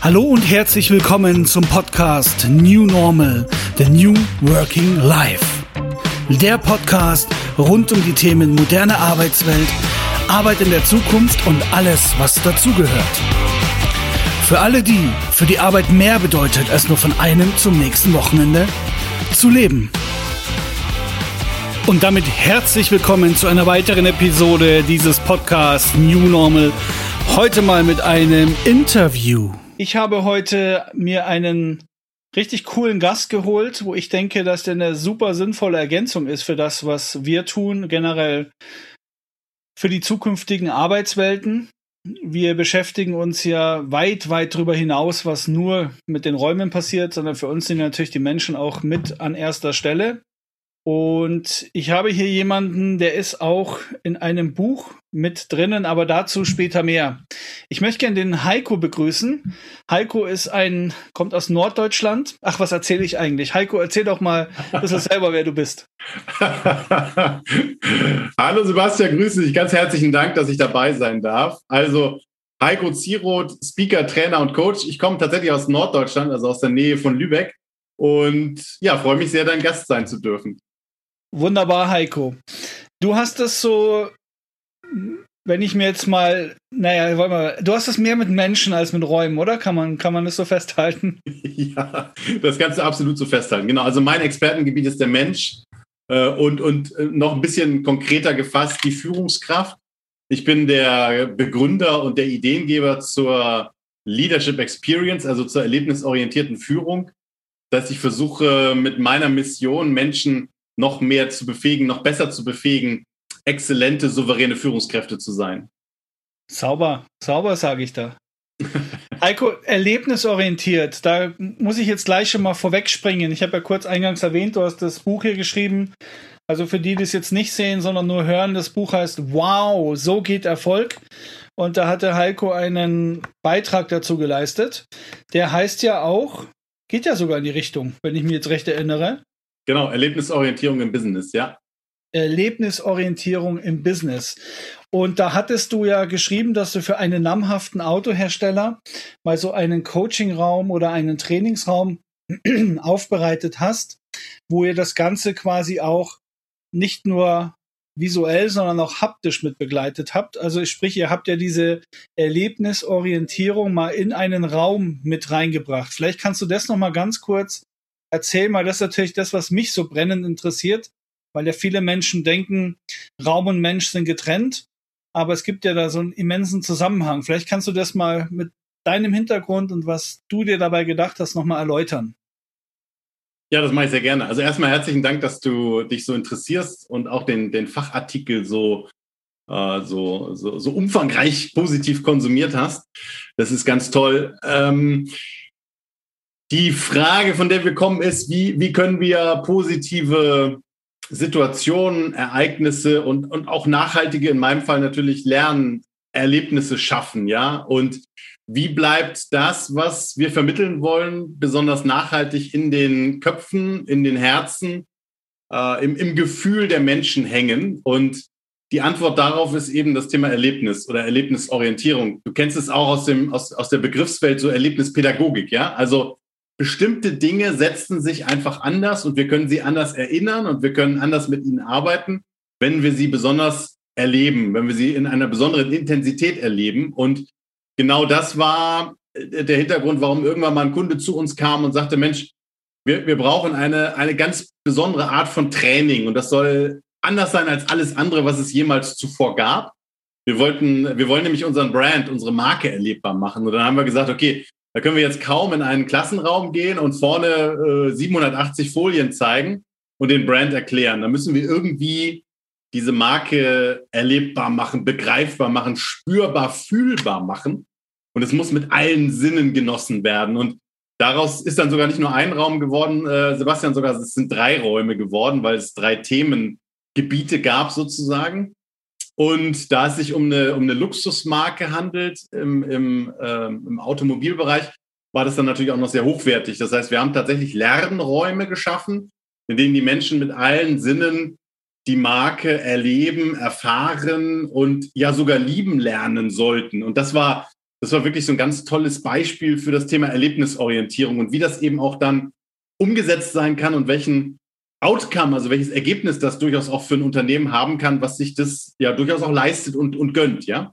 Hallo und herzlich willkommen zum Podcast New Normal, The New Working Life. Der Podcast rund um die Themen moderne Arbeitswelt, Arbeit in der Zukunft und alles, was dazugehört. Für alle die, für die Arbeit mehr bedeutet, als nur von einem zum nächsten Wochenende zu leben. Und damit herzlich willkommen zu einer weiteren Episode dieses Podcasts New Normal. Heute mal mit einem Interview. Ich habe heute mir einen richtig coolen Gast geholt, wo ich denke, dass der eine super sinnvolle Ergänzung ist für das, was wir tun, generell für die zukünftigen Arbeitswelten. Wir beschäftigen uns ja weit, weit darüber hinaus, was nur mit den Räumen passiert, sondern für uns sind natürlich die Menschen auch mit an erster Stelle. Und ich habe hier jemanden, der ist auch in einem Buch mit drinnen, aber dazu später mehr. Ich möchte gerne den Heiko begrüßen. Heiko ist ein, kommt aus Norddeutschland. Ach, was erzähle ich eigentlich? Heiko, erzähl doch mal ein bisschen selber, wer du bist. Hallo Sebastian, grüße dich. Ganz herzlichen Dank, dass ich dabei sein darf. Also, Heiko Zieroth, Speaker, Trainer und Coach. Ich komme tatsächlich aus Norddeutschland, also aus der Nähe von Lübeck. Und ja, freue mich sehr, dein Gast sein zu dürfen. Wunderbar, Heiko. Du hast es so, wenn ich mir jetzt mal, naja, warte mal, du hast es mehr mit Menschen als mit Räumen, oder? Kann man, kann man das so festhalten? Ja, das kannst du absolut so festhalten. Genau. Also mein Expertengebiet ist der Mensch äh, und, und äh, noch ein bisschen konkreter gefasst die Führungskraft. Ich bin der Begründer und der Ideengeber zur Leadership Experience, also zur erlebnisorientierten Führung. Dass ich versuche, mit meiner Mission Menschen noch mehr zu befähigen, noch besser zu befähigen, exzellente, souveräne Führungskräfte zu sein. Sauber, sauber sage ich da. Heiko, erlebnisorientiert, da muss ich jetzt gleich schon mal vorwegspringen. Ich habe ja kurz eingangs erwähnt, du hast das Buch hier geschrieben. Also für die, die es jetzt nicht sehen, sondern nur hören, das Buch heißt Wow, so geht Erfolg. Und da hat der Heiko einen Beitrag dazu geleistet. Der heißt ja auch, geht ja sogar in die Richtung, wenn ich mich jetzt recht erinnere. Genau, Erlebnisorientierung im Business, ja. Erlebnisorientierung im Business. Und da hattest du ja geschrieben, dass du für einen namhaften Autohersteller mal so einen Coachingraum oder einen Trainingsraum aufbereitet hast, wo ihr das Ganze quasi auch nicht nur visuell, sondern auch haptisch mit begleitet habt. Also sprich, ihr habt ja diese Erlebnisorientierung mal in einen Raum mit reingebracht. Vielleicht kannst du das noch mal ganz kurz erzähl mal, das ist natürlich das, was mich so brennend interessiert, weil ja viele Menschen denken, Raum und Mensch sind getrennt, aber es gibt ja da so einen immensen Zusammenhang. Vielleicht kannst du das mal mit deinem Hintergrund und was du dir dabei gedacht hast, nochmal erläutern. Ja, das mache ich sehr gerne. Also erstmal herzlichen Dank, dass du dich so interessierst und auch den, den Fachartikel so, äh, so, so, so umfangreich positiv konsumiert hast. Das ist ganz toll. Ähm, die Frage, von der wir kommen, ist, wie, wie können wir positive Situationen, Ereignisse und, und auch nachhaltige, in meinem Fall natürlich Lernerlebnisse schaffen, ja? Und wie bleibt das, was wir vermitteln wollen, besonders nachhaltig in den Köpfen, in den Herzen, äh, im, im Gefühl der Menschen hängen? Und die Antwort darauf ist eben das Thema Erlebnis oder Erlebnisorientierung. Du kennst es auch aus, dem, aus, aus der Begriffswelt, so Erlebnispädagogik, ja? Also bestimmte Dinge setzen sich einfach anders und wir können sie anders erinnern und wir können anders mit ihnen arbeiten, wenn wir sie besonders erleben, wenn wir sie in einer besonderen Intensität erleben. Und genau das war äh, der Hintergrund, warum irgendwann mal ein Kunde zu uns kam und sagte, Mensch, wir, wir brauchen eine, eine ganz besondere Art von Training und das soll anders sein als alles andere, was es jemals zuvor gab. Wir wollten, wir wollen nämlich unseren Brand, unsere Marke erlebbar machen. Und dann haben wir gesagt, okay, da können wir jetzt kaum in einen Klassenraum gehen und vorne äh, 780 Folien zeigen und den Brand erklären. Da müssen wir irgendwie diese Marke erlebbar machen, begreifbar machen, spürbar, fühlbar machen. Und es muss mit allen Sinnen genossen werden. Und daraus ist dann sogar nicht nur ein Raum geworden, äh, Sebastian, sogar es sind drei Räume geworden, weil es drei Themengebiete gab sozusagen. Und da es sich um eine, um eine Luxusmarke handelt im, im, ähm, im Automobilbereich, war das dann natürlich auch noch sehr hochwertig. Das heißt, wir haben tatsächlich Lernräume geschaffen, in denen die Menschen mit allen Sinnen die Marke erleben, erfahren und ja sogar lieben lernen sollten. Und das war das war wirklich so ein ganz tolles Beispiel für das Thema Erlebnisorientierung und wie das eben auch dann umgesetzt sein kann und welchen Outcome, also welches Ergebnis das durchaus auch für ein Unternehmen haben kann, was sich das ja durchaus auch leistet und, und gönnt, ja.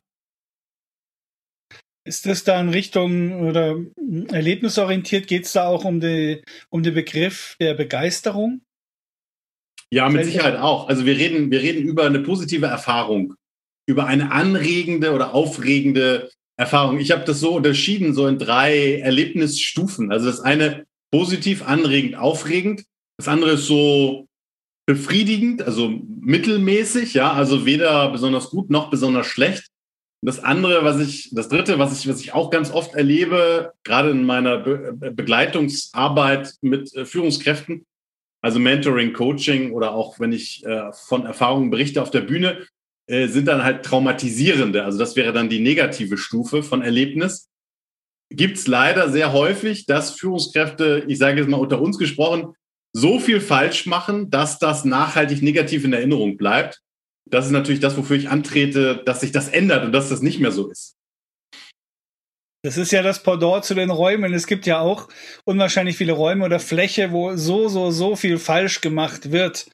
Ist das da in Richtung oder erlebnisorientiert? Geht es da auch um, die, um den Begriff der Begeisterung? Ja, mit Sicherheit auch. Also wir reden, wir reden über eine positive Erfahrung, über eine anregende oder aufregende Erfahrung. Ich habe das so unterschieden, so in drei Erlebnisstufen. Also das eine positiv, anregend, aufregend. Das andere ist so befriedigend, also mittelmäßig, ja, also weder besonders gut noch besonders schlecht. Das andere, was ich, das dritte, was ich, was ich auch ganz oft erlebe, gerade in meiner Be Begleitungsarbeit mit äh, Führungskräften, also Mentoring, Coaching oder auch wenn ich äh, von Erfahrungen berichte auf der Bühne, äh, sind dann halt traumatisierende. Also das wäre dann die negative Stufe von Erlebnis. Gibt es leider sehr häufig, dass Führungskräfte, ich sage jetzt mal unter uns gesprochen, so viel falsch machen, dass das nachhaltig negativ in Erinnerung bleibt. Das ist natürlich das, wofür ich antrete, dass sich das ändert und dass das nicht mehr so ist. Das ist ja das Pendant zu den Räumen. Es gibt ja auch unwahrscheinlich viele Räume oder Fläche, wo so, so, so viel falsch gemacht wird.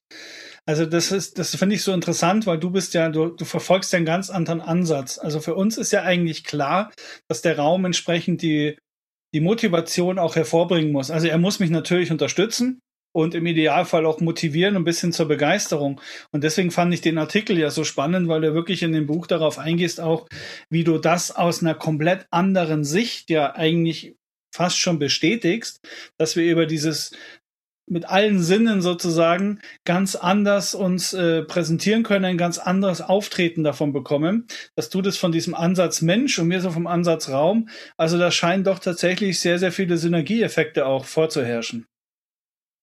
Also das ist, das finde ich so interessant, weil du bist ja, du, du verfolgst ja einen ganz anderen Ansatz. Also für uns ist ja eigentlich klar, dass der Raum entsprechend die, die Motivation auch hervorbringen muss. Also er muss mich natürlich unterstützen und im Idealfall auch motivieren und ein bisschen zur Begeisterung. Und deswegen fand ich den Artikel ja so spannend, weil du wirklich in dem Buch darauf eingehst, auch wie du das aus einer komplett anderen Sicht ja eigentlich fast schon bestätigst, dass wir über dieses mit allen Sinnen sozusagen ganz anders uns äh, präsentieren können, ein ganz anderes Auftreten davon bekommen, dass du das von diesem Ansatz Mensch und mir so vom Ansatz Raum, also da scheinen doch tatsächlich sehr, sehr viele Synergieeffekte auch vorzuherrschen.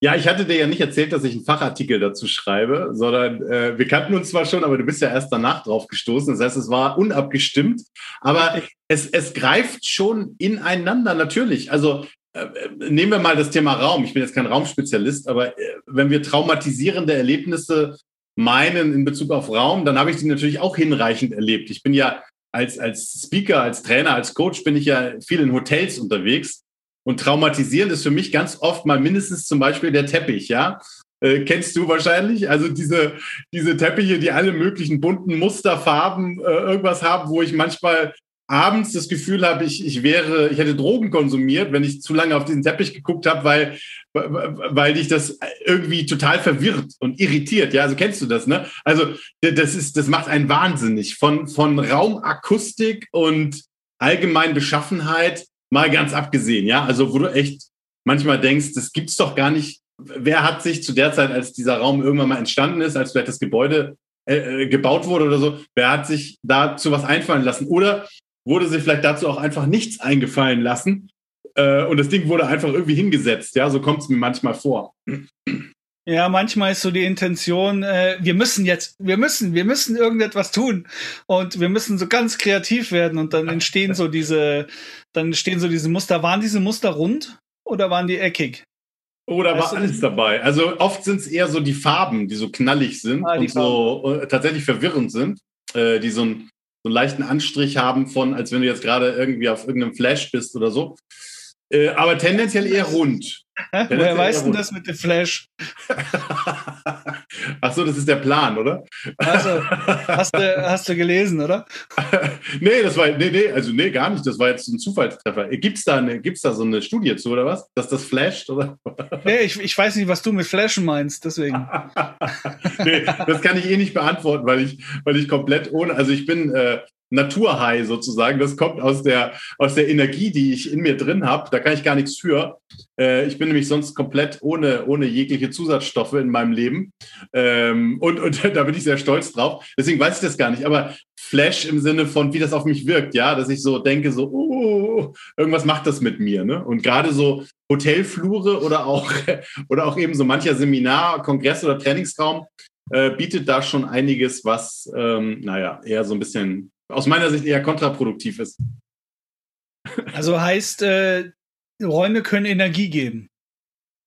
Ja, ich hatte dir ja nicht erzählt, dass ich einen Fachartikel dazu schreibe, sondern äh, wir kannten uns zwar schon, aber du bist ja erst danach drauf gestoßen. Das heißt, es war unabgestimmt, aber es, es greift schon ineinander natürlich. Also äh, nehmen wir mal das Thema Raum. Ich bin jetzt kein Raumspezialist, aber äh, wenn wir traumatisierende Erlebnisse meinen in Bezug auf Raum, dann habe ich die natürlich auch hinreichend erlebt. Ich bin ja als, als Speaker, als Trainer, als Coach bin ich ja viel in Hotels unterwegs. Und traumatisierend ist für mich ganz oft mal mindestens zum Beispiel der Teppich, ja. Äh, kennst du wahrscheinlich? Also diese, diese Teppiche, die alle möglichen bunten Musterfarben äh, irgendwas haben, wo ich manchmal abends das Gefühl habe, ich, ich wäre, ich hätte Drogen konsumiert, wenn ich zu lange auf diesen Teppich geguckt habe, weil, weil dich das irgendwie total verwirrt und irritiert. Ja, also kennst du das, ne? Also das ist, das macht einen wahnsinnig von, von Raumakustik und allgemein Beschaffenheit mal ganz abgesehen. Ja, also wo du echt manchmal denkst, das gibt's doch gar nicht. Wer hat sich zu der Zeit, als dieser Raum irgendwann mal entstanden ist, als vielleicht das Gebäude äh, äh gebaut wurde oder so, wer hat sich dazu was einfallen lassen? Oder wurde sich vielleicht dazu auch einfach nichts eingefallen lassen. Äh, und das Ding wurde einfach irgendwie hingesetzt. Ja, so kommt es mir manchmal vor. Ja, manchmal ist so die Intention, äh, wir müssen jetzt, wir müssen, wir müssen irgendetwas tun und wir müssen so ganz kreativ werden und dann entstehen so diese, dann entstehen so diese Muster. Waren diese Muster rund oder waren die eckig? Oder war alles dabei? Also oft sind es eher so die Farben, die so knallig sind ah, und so äh, tatsächlich verwirrend sind, äh, die so ein so einen leichten Anstrich haben von, als wenn du jetzt gerade irgendwie auf irgendeinem Flash bist oder so. Äh, aber tendenziell eher rund. Woher weißt du das mit dem Flash? Ach so, das ist der Plan, oder? Also, hast, du, hast du gelesen, oder? nee, das war, nee, nee, also nee, gar nicht. Das war jetzt ein Zufallstreffer. Gibt's da, eine, gibt's da so eine Studie zu, oder was? Dass das flasht, oder? nee, ich, ich weiß nicht, was du mit Flashen meinst, deswegen. nee, das kann ich eh nicht beantworten, weil ich, weil ich komplett ohne, also ich bin, äh, Naturhigh sozusagen. Das kommt aus der, aus der Energie, die ich in mir drin habe. Da kann ich gar nichts für. Äh, ich bin nämlich sonst komplett ohne, ohne jegliche Zusatzstoffe in meinem Leben. Ähm, und, und da bin ich sehr stolz drauf. Deswegen weiß ich das gar nicht. Aber Flash im Sinne von, wie das auf mich wirkt, ja, dass ich so denke, so, uh, irgendwas macht das mit mir. Ne? Und gerade so Hotelflure oder auch, oder auch eben so mancher Seminar, Kongress oder Trainingsraum äh, bietet da schon einiges, was, ähm, naja, eher so ein bisschen aus meiner Sicht eher kontraproduktiv ist. Also heißt, äh, Räume können Energie geben.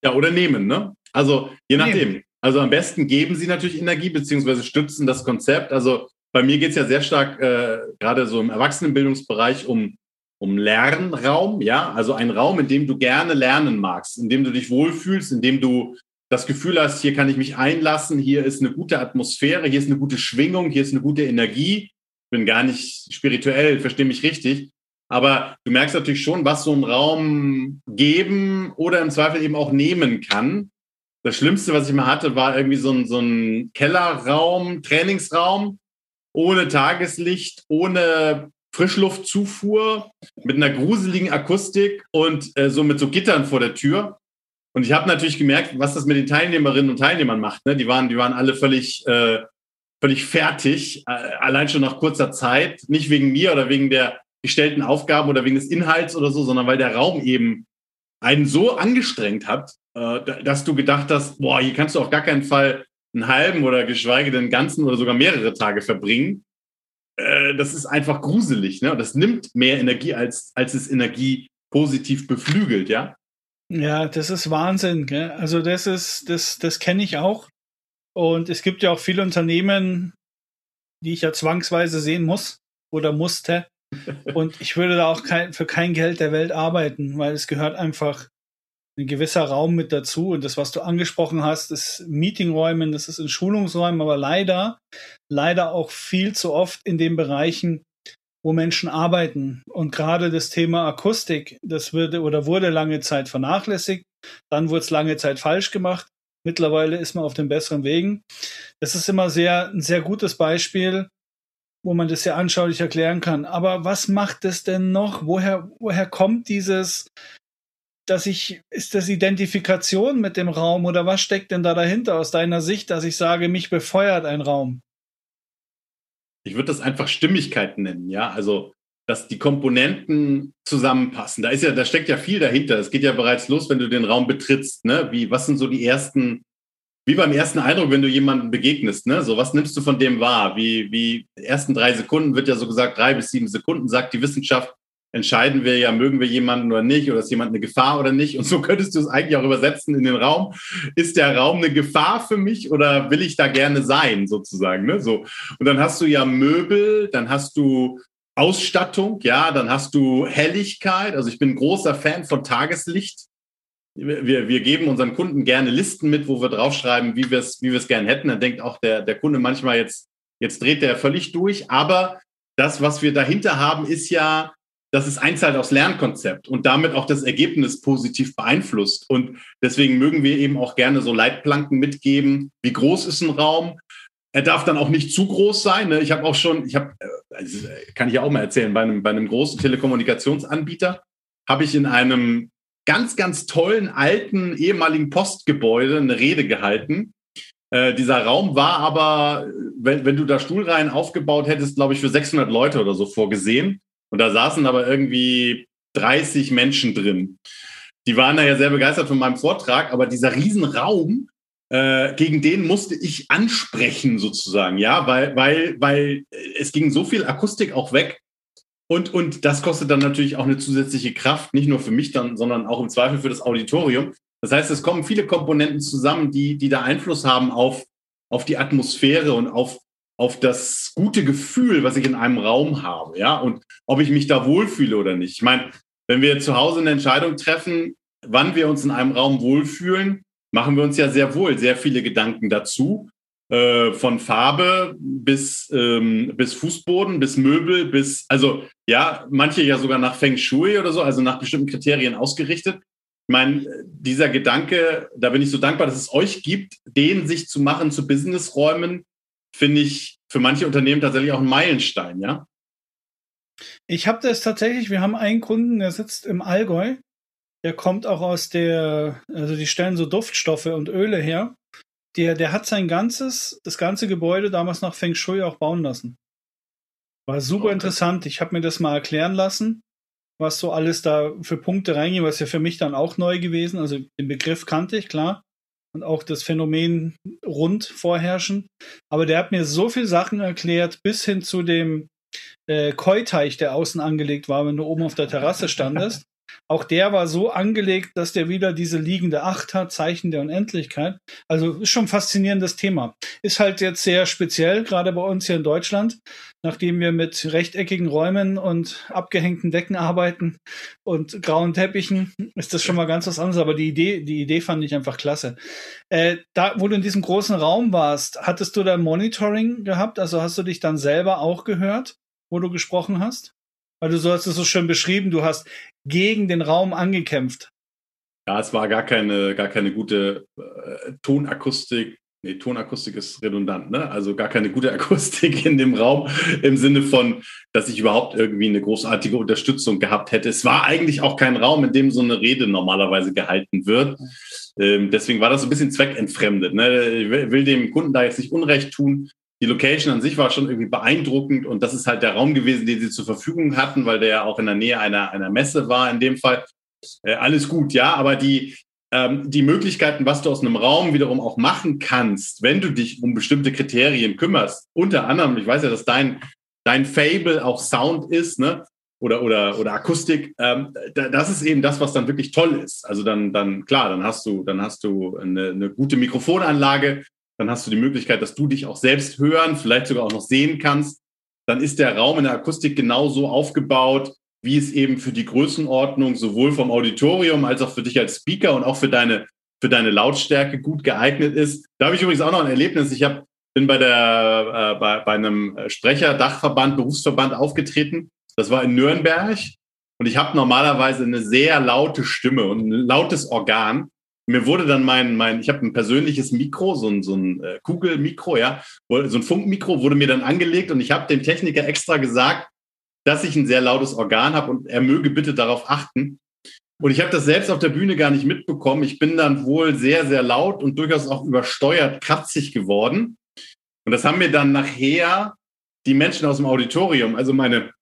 Ja, oder nehmen, ne? Also je nachdem. Nehmen. Also am besten geben sie natürlich Energie, beziehungsweise stützen das Konzept. Also bei mir geht es ja sehr stark, äh, gerade so im Erwachsenenbildungsbereich, um, um Lernraum, ja, also ein Raum, in dem du gerne lernen magst, in dem du dich wohlfühlst, in dem du das Gefühl hast, hier kann ich mich einlassen, hier ist eine gute Atmosphäre, hier ist eine gute Schwingung, hier ist eine gute Energie. Bin gar nicht spirituell, verstehe mich richtig. Aber du merkst natürlich schon, was so ein Raum geben oder im Zweifel eben auch nehmen kann. Das Schlimmste, was ich mal hatte, war irgendwie so ein, so ein Kellerraum, Trainingsraum, ohne Tageslicht, ohne Frischluftzufuhr, mit einer gruseligen Akustik und äh, so mit so Gittern vor der Tür. Und ich habe natürlich gemerkt, was das mit den Teilnehmerinnen und Teilnehmern macht. Ne? Die, waren, die waren alle völlig, äh, völlig fertig, äh, allein schon nach kurzer Zeit. Nicht wegen mir oder wegen der gestellten Aufgaben oder wegen des Inhalts oder so, sondern weil der Raum eben einen so angestrengt hat, äh, dass du gedacht hast, boah, hier kannst du auf gar keinen Fall einen halben oder geschweige denn ganzen oder sogar mehrere Tage verbringen. Äh, das ist einfach gruselig. Ne? Das nimmt mehr Energie, als, als es Energie positiv beflügelt, ja. Ja, das ist Wahnsinn. Gell? Also das ist, das, das kenne ich auch. Und es gibt ja auch viele Unternehmen, die ich ja zwangsweise sehen muss oder musste. Und ich würde da auch kein, für kein Geld der Welt arbeiten, weil es gehört einfach ein gewisser Raum mit dazu. Und das, was du angesprochen hast, ist Meetingräumen, das ist in Schulungsräumen, aber leider, leider auch viel zu oft in den Bereichen, wo Menschen arbeiten. Und gerade das Thema Akustik, das würde oder wurde lange Zeit vernachlässigt. Dann wurde es lange Zeit falsch gemacht. Mittlerweile ist man auf den besseren Wegen. Das ist immer sehr, ein sehr gutes Beispiel, wo man das sehr anschaulich erklären kann. Aber was macht es denn noch? Woher, woher kommt dieses, dass ich, ist das Identifikation mit dem Raum oder was steckt denn da dahinter aus deiner Sicht, dass ich sage, mich befeuert ein Raum? Ich würde das einfach Stimmigkeit nennen, ja. Also, dass die Komponenten zusammenpassen. Da ist ja, da steckt ja viel dahinter. Es geht ja bereits los, wenn du den Raum betrittst, ne? Wie, was sind so die ersten, wie beim ersten Eindruck, wenn du jemandem begegnest, ne? So, was nimmst du von dem wahr? Wie, wie, ersten drei Sekunden wird ja so gesagt, drei bis sieben Sekunden, sagt die Wissenschaft, entscheiden wir ja, mögen wir jemanden oder nicht, oder ist jemand eine Gefahr oder nicht. Und so könntest du es eigentlich auch übersetzen in den Raum. Ist der Raum eine Gefahr für mich oder will ich da gerne sein, sozusagen? Ne? So. Und dann hast du ja Möbel, dann hast du Ausstattung, ja, dann hast du Helligkeit. Also ich bin großer Fan von Tageslicht. Wir, wir geben unseren Kunden gerne Listen mit, wo wir draufschreiben, wie wir es wie gerne hätten. Dann denkt auch der, der Kunde manchmal jetzt, jetzt dreht der völlig durch. Aber das, was wir dahinter haben, ist ja dass es einzahlt aufs Lernkonzept und damit auch das Ergebnis positiv beeinflusst. Und deswegen mögen wir eben auch gerne so Leitplanken mitgeben. Wie groß ist ein Raum? Er darf dann auch nicht zu groß sein. Ne? Ich habe auch schon, ich habe, äh, also kann ich ja auch mal erzählen, bei einem, bei einem großen Telekommunikationsanbieter habe ich in einem ganz, ganz tollen alten ehemaligen Postgebäude eine Rede gehalten. Äh, dieser Raum war aber, wenn, wenn du da Stuhlreihen aufgebaut hättest, glaube ich, für 600 Leute oder so vorgesehen. Und da saßen aber irgendwie 30 Menschen drin. Die waren da ja sehr begeistert von meinem Vortrag, aber dieser Riesenraum, äh, gegen den musste ich ansprechen sozusagen, ja, weil, weil, weil es ging so viel Akustik auch weg. Und, und das kostet dann natürlich auch eine zusätzliche Kraft, nicht nur für mich dann, sondern auch im Zweifel für das Auditorium. Das heißt, es kommen viele Komponenten zusammen, die, die da Einfluss haben auf, auf die Atmosphäre und auf, auf das gute Gefühl, was ich in einem Raum habe, ja, und ob ich mich da wohlfühle oder nicht. Ich meine, wenn wir zu Hause eine Entscheidung treffen, wann wir uns in einem Raum wohlfühlen, machen wir uns ja sehr wohl sehr viele Gedanken dazu. Äh, von Farbe bis, ähm, bis Fußboden, bis Möbel, bis, also ja, manche ja sogar nach Feng Shui oder so, also nach bestimmten Kriterien ausgerichtet. Ich meine, dieser Gedanke, da bin ich so dankbar, dass es euch gibt, den sich zu machen zu Businessräumen, finde ich für manche Unternehmen tatsächlich auch ein Meilenstein, ja? Ich habe das tatsächlich, wir haben einen Kunden, der sitzt im Allgäu. Der kommt auch aus der, also die stellen so Duftstoffe und Öle her. Der, der hat sein ganzes, das ganze Gebäude damals nach Feng Shui auch bauen lassen. War super okay. interessant. Ich habe mir das mal erklären lassen, was so alles da für Punkte reingehen, was ja für mich dann auch neu gewesen. Also den Begriff kannte ich, klar und auch das Phänomen rund vorherrschen. Aber der hat mir so viel Sachen erklärt, bis hin zu dem äh, Koi-Teich, der außen angelegt war, wenn du oben auf der Terrasse standest. auch der war so angelegt, dass der wieder diese liegende Acht hat, Zeichen der Unendlichkeit. Also ist schon ein faszinierendes Thema. Ist halt jetzt sehr speziell, gerade bei uns hier in Deutschland, nachdem wir mit rechteckigen Räumen und abgehängten Decken arbeiten und grauen Teppichen, ist das schon mal ganz was anderes. Aber die Idee, die Idee fand ich einfach klasse. Äh, da, wo du in diesem großen Raum warst, hattest du da Monitoring gehabt? Also hast du dich dann selber auch gehört, wo du gesprochen hast? Weil du so hast es so schön beschrieben, du hast gegen den Raum angekämpft. Ja, es war gar keine, gar keine gute äh, Tonakustik. Nee, Tonakustik ist redundant, ne? Also gar keine gute Akustik in dem Raum im Sinne von, dass ich überhaupt irgendwie eine großartige Unterstützung gehabt hätte. Es war eigentlich auch kein Raum, in dem so eine Rede normalerweise gehalten wird. Ähm, deswegen war das so ein bisschen zweckentfremdet. Ne? Ich will dem Kunden da jetzt nicht Unrecht tun die Location an sich war schon irgendwie beeindruckend und das ist halt der Raum gewesen, den sie zur Verfügung hatten, weil der ja auch in der Nähe einer, einer Messe war in dem Fall. Äh, alles gut, ja, aber die, ähm, die Möglichkeiten, was du aus einem Raum wiederum auch machen kannst, wenn du dich um bestimmte Kriterien kümmerst, unter anderem, ich weiß ja, dass dein, dein Fable auch Sound ist, ne? Oder, oder, oder Akustik, ähm, das ist eben das, was dann wirklich toll ist. Also dann, dann, klar, dann hast du, dann hast du eine, eine gute Mikrofonanlage, dann hast du die Möglichkeit, dass du dich auch selbst hören, vielleicht sogar auch noch sehen kannst. Dann ist der Raum in der Akustik genauso aufgebaut, wie es eben für die Größenordnung sowohl vom Auditorium als auch für dich als Speaker und auch für deine, für deine Lautstärke gut geeignet ist. Da habe ich übrigens auch noch ein Erlebnis. Ich hab, bin bei, der, äh, bei, bei einem Sprecher, Dachverband, Berufsverband aufgetreten. Das war in Nürnberg. Und ich habe normalerweise eine sehr laute Stimme und ein lautes Organ mir wurde dann mein, mein ich habe ein persönliches Mikro, so ein, so ein äh, Kugelmikro, ja, so ein Funkmikro wurde mir dann angelegt und ich habe dem Techniker extra gesagt, dass ich ein sehr lautes Organ habe und er möge bitte darauf achten. Und ich habe das selbst auf der Bühne gar nicht mitbekommen. Ich bin dann wohl sehr, sehr laut und durchaus auch übersteuert kratzig geworden. Und das haben mir dann nachher die Menschen aus dem Auditorium, also meine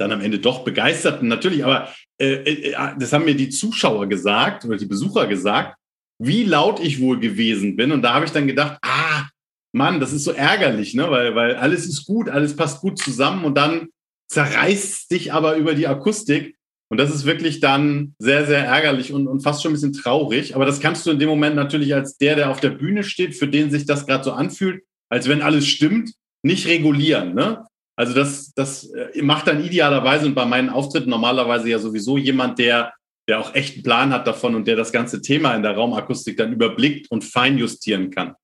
dann am Ende doch begeisterten, natürlich, aber äh, äh, das haben mir die Zuschauer gesagt oder die Besucher gesagt, wie laut ich wohl gewesen bin. Und da habe ich dann gedacht, ah, Mann, das ist so ärgerlich, ne? weil, weil alles ist gut, alles passt gut zusammen und dann zerreißt dich aber über die Akustik. Und das ist wirklich dann sehr, sehr ärgerlich und, und fast schon ein bisschen traurig. Aber das kannst du in dem Moment natürlich als der, der auf der Bühne steht, für den sich das gerade so anfühlt, als wenn alles stimmt, nicht regulieren. Ne? Also das, das äh, macht dann idealerweise und bei meinen Auftritten normalerweise ja sowieso jemand, der der auch echt einen Plan hat davon und der das ganze Thema in der Raumakustik dann überblickt und feinjustieren kann.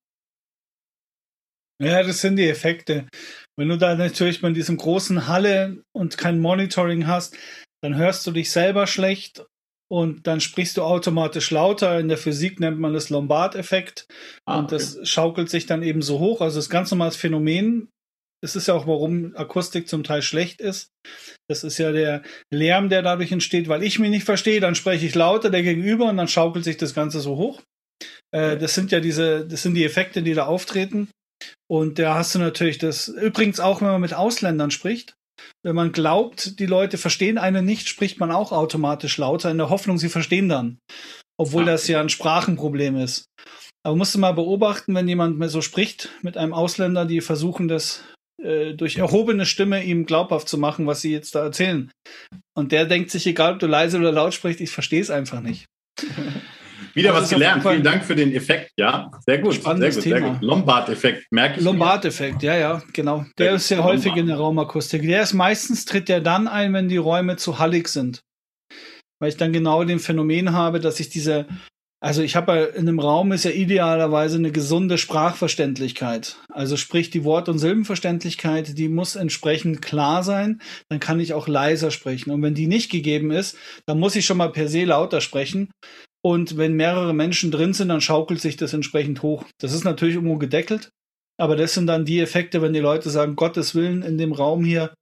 Ja, das sind die Effekte. Wenn du da natürlich bei diesem großen Halle und kein Monitoring hast, dann hörst du dich selber schlecht und dann sprichst du automatisch lauter. In der Physik nennt man das Lombard-Effekt ah, und das schaukelt sich dann eben so hoch. Also das ganz normales Phänomen. Das ist ja auch, warum Akustik zum Teil schlecht ist. Das ist ja der Lärm, der dadurch entsteht, weil ich mich nicht verstehe, dann spreche ich lauter der Gegenüber und dann schaukelt sich das Ganze so hoch. Äh, das sind ja diese, das sind die Effekte, die da auftreten. Und da hast du natürlich das, übrigens auch, wenn man mit Ausländern spricht, wenn man glaubt, die Leute verstehen einen nicht, spricht man auch automatisch lauter, in der Hoffnung, sie verstehen dann. Obwohl ah. das ja ein Sprachenproblem ist. Aber musst du mal beobachten, wenn jemand so spricht mit einem Ausländer, die versuchen, das äh, durch erhobene Stimme ihm glaubhaft zu machen, was sie jetzt da erzählen. Und der denkt sich, egal ob du leise oder laut sprichst, ich verstehe es einfach nicht. Wieder was gelernt. Vielen Dank für den Effekt. Ja, sehr gut. Spannendes sehr gut, Thema. Sehr gut. Lombard-Effekt, merke ich. Lombard-Effekt, ja, ja, genau. Der ist sehr häufig in der Raumakustik. Der ist meistens tritt der dann ein, wenn die Räume zu hallig sind. Weil ich dann genau den Phänomen habe, dass ich diese also ich habe in einem Raum ist ja idealerweise eine gesunde Sprachverständlichkeit. Also sprich die Wort- und Silbenverständlichkeit, die muss entsprechend klar sein. Dann kann ich auch leiser sprechen. Und wenn die nicht gegeben ist, dann muss ich schon mal per se lauter sprechen. Und wenn mehrere Menschen drin sind, dann schaukelt sich das entsprechend hoch. Das ist natürlich irgendwo gedeckelt. Aber das sind dann die Effekte, wenn die Leute sagen, Gottes Willen in dem Raum hier,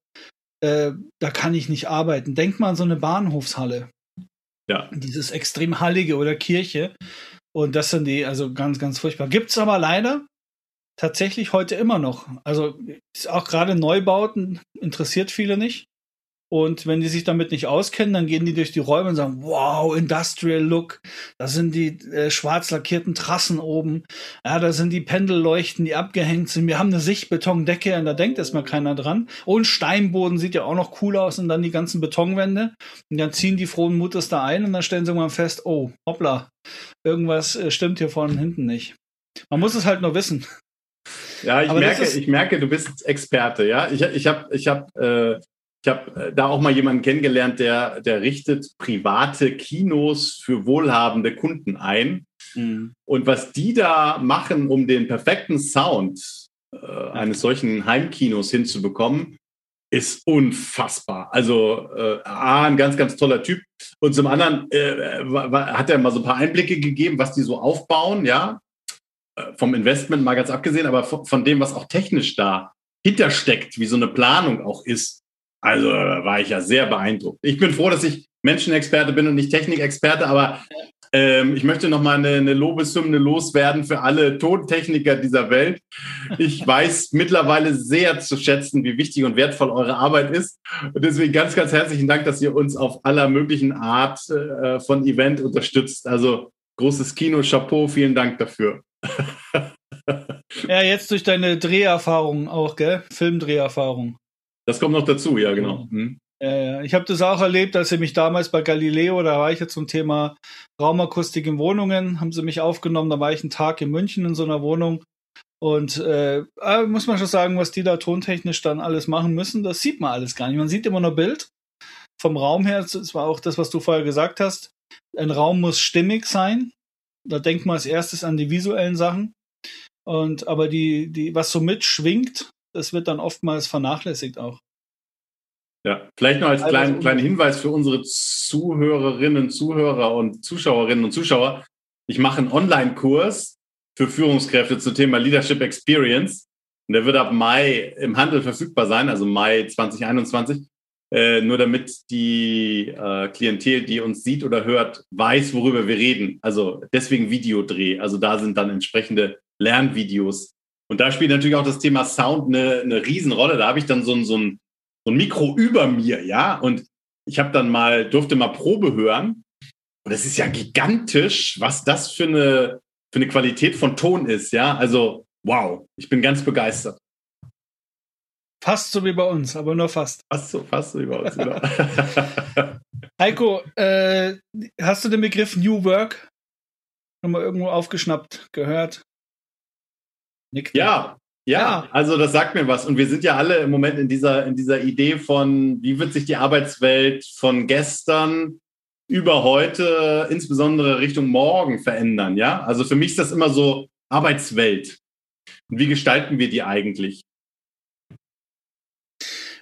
äh, da kann ich nicht arbeiten. Denk mal an so eine Bahnhofshalle. Ja. Dieses extrem Hallige oder Kirche. Und das sind die, also ganz, ganz furchtbar. Gibt es aber leider tatsächlich heute immer noch. Also auch gerade Neubauten interessiert viele nicht. Und wenn die sich damit nicht auskennen, dann gehen die durch die Räume und sagen, wow, Industrial Look. Da sind die äh, schwarz lackierten Trassen oben. Ja, da sind die Pendelleuchten, die abgehängt sind. Wir haben eine Sichtbetondecke und da denkt erstmal keiner dran. Und Steinboden sieht ja auch noch cool aus und dann die ganzen Betonwände. Und dann ziehen die frohen Mutes da ein und dann stellen sie irgendwann fest, oh, hoppla, irgendwas äh, stimmt hier vorne und hinten nicht. Man muss es halt nur wissen. Ja, ich merke, ich merke, du bist Experte, ja. Ich, ich habe ich hab, äh, ich habe äh, da auch mal jemanden kennengelernt, der, der richtet private Kinos für wohlhabende Kunden ein. Mhm. Und was die da machen, um den perfekten Sound äh, eines solchen Heimkinos hinzubekommen, ist unfassbar. Also äh, A, ein ganz, ganz toller Typ. Und zum anderen äh, hat er mal so ein paar Einblicke gegeben, was die so aufbauen, ja. Äh, vom Investment mal ganz abgesehen, aber von, von dem, was auch technisch da hintersteckt, wie so eine Planung auch ist. Also war ich ja sehr beeindruckt. Ich bin froh, dass ich Menschenexperte bin und nicht Technikexperte, aber ähm, ich möchte noch mal eine, eine Lobeshymne loswerden für alle Tontechniker dieser Welt. Ich weiß mittlerweile sehr zu schätzen, wie wichtig und wertvoll eure Arbeit ist. Und deswegen ganz, ganz herzlichen Dank, dass ihr uns auf aller möglichen Art äh, von Event unterstützt. Also großes Kino, Chapeau, vielen Dank dafür. ja, jetzt durch deine Dreherfahrung auch, gell? Filmdreherfahrung. Das kommt noch dazu, ja, genau. Mhm. Ja, ja. Ich habe das auch erlebt, als sie mich damals bei Galileo, da war ich jetzt zum Thema Raumakustik in Wohnungen, haben sie mich aufgenommen, da war ich einen Tag in München in so einer Wohnung. Und äh, äh, muss man schon sagen, was die da tontechnisch dann alles machen müssen, das sieht man alles gar nicht. Man sieht immer nur Bild. Vom Raum her, das war auch das, was du vorher gesagt hast. Ein Raum muss stimmig sein. Da denkt man als erstes an die visuellen Sachen. Und aber die, die, was so mitschwingt, das wird dann oftmals vernachlässigt auch. Ja, vielleicht noch als kleinen, kleinen Hinweis für unsere Zuhörerinnen, Zuhörer und Zuschauerinnen und Zuschauer. Ich mache einen Online-Kurs für Führungskräfte zum Thema Leadership Experience. Und der wird ab Mai im Handel verfügbar sein, also Mai 2021. Äh, nur damit die äh, Klientel, die uns sieht oder hört, weiß, worüber wir reden. Also deswegen Videodreh. Also da sind dann entsprechende Lernvideos und da spielt natürlich auch das Thema Sound eine, eine Riesenrolle. Da habe ich dann so ein, so, ein, so ein Mikro über mir, ja. Und ich habe dann mal, durfte mal Probe hören. Und es ist ja gigantisch, was das für eine, für eine Qualität von Ton ist, ja. Also, wow, ich bin ganz begeistert. Fast so wie bei uns, aber nur fast. Fast so, fast so wie bei uns, genau. Heiko, äh, hast du den Begriff New Work nochmal irgendwo aufgeschnappt, gehört? Nickt ja, ja, also das sagt mir was. Und wir sind ja alle im Moment in dieser, in dieser Idee von, wie wird sich die Arbeitswelt von gestern über heute, insbesondere Richtung morgen verändern, ja? Also für mich ist das immer so Arbeitswelt. Und wie gestalten wir die eigentlich?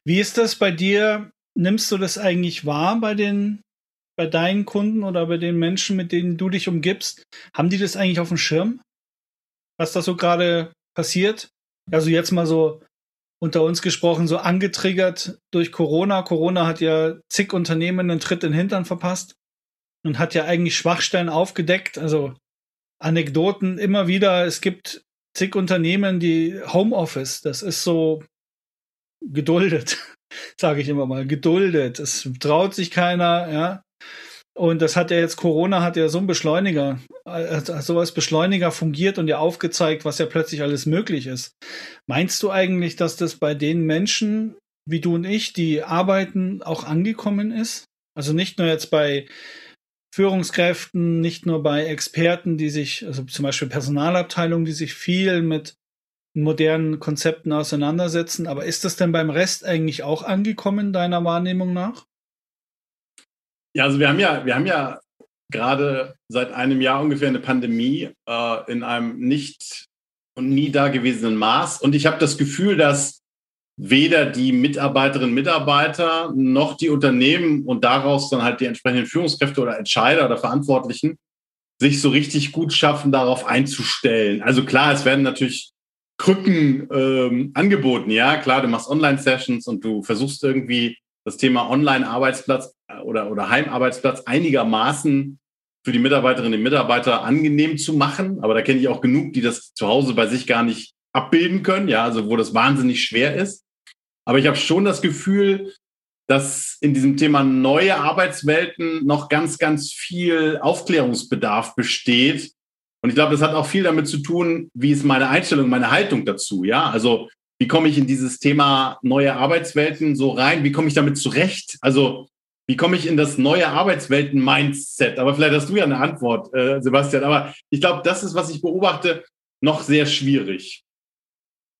Wie ist das bei dir? Nimmst du das eigentlich wahr bei den, bei deinen Kunden oder bei den Menschen, mit denen du dich umgibst? Haben die das eigentlich auf dem Schirm? Was da so gerade passiert. Also jetzt mal so unter uns gesprochen, so angetriggert durch Corona. Corona hat ja zig Unternehmen einen Tritt in den Hintern verpasst und hat ja eigentlich Schwachstellen aufgedeckt. Also Anekdoten immer wieder. Es gibt zig Unternehmen, die Homeoffice, das ist so geduldet, sage ich immer mal, geduldet. Es traut sich keiner, ja. Und das hat ja jetzt, Corona hat ja so ein Beschleuniger, also sowas Beschleuniger fungiert und ja aufgezeigt, was ja plötzlich alles möglich ist. Meinst du eigentlich, dass das bei den Menschen wie du und ich, die arbeiten, auch angekommen ist? Also nicht nur jetzt bei Führungskräften, nicht nur bei Experten, die sich, also zum Beispiel Personalabteilungen, die sich viel mit modernen Konzepten auseinandersetzen, aber ist das denn beim Rest eigentlich auch angekommen, deiner Wahrnehmung nach? Ja, also wir haben ja, wir haben ja gerade seit einem Jahr ungefähr eine Pandemie äh, in einem nicht und nie dagewesenen Maß. Und ich habe das Gefühl, dass weder die Mitarbeiterinnen und Mitarbeiter noch die Unternehmen und daraus dann halt die entsprechenden Führungskräfte oder Entscheider oder Verantwortlichen sich so richtig gut schaffen, darauf einzustellen. Also klar, es werden natürlich Krücken ähm, angeboten. Ja, klar, du machst Online-Sessions und du versuchst irgendwie das Thema Online-Arbeitsplatz oder, oder Heimarbeitsplatz einigermaßen für die Mitarbeiterinnen und Mitarbeiter angenehm zu machen. Aber da kenne ich auch genug, die das zu Hause bei sich gar nicht abbilden können, ja, also wo das wahnsinnig schwer ist. Aber ich habe schon das Gefühl, dass in diesem Thema neue Arbeitswelten noch ganz, ganz viel Aufklärungsbedarf besteht. Und ich glaube, das hat auch viel damit zu tun, wie ist meine Einstellung, meine Haltung dazu. Ja, also wie komme ich in dieses Thema neue Arbeitswelten so rein? Wie komme ich damit zurecht? Also wie komme ich in das neue Arbeitswelten-Mindset? Aber vielleicht hast du ja eine Antwort, äh, Sebastian. Aber ich glaube, das ist, was ich beobachte, noch sehr schwierig.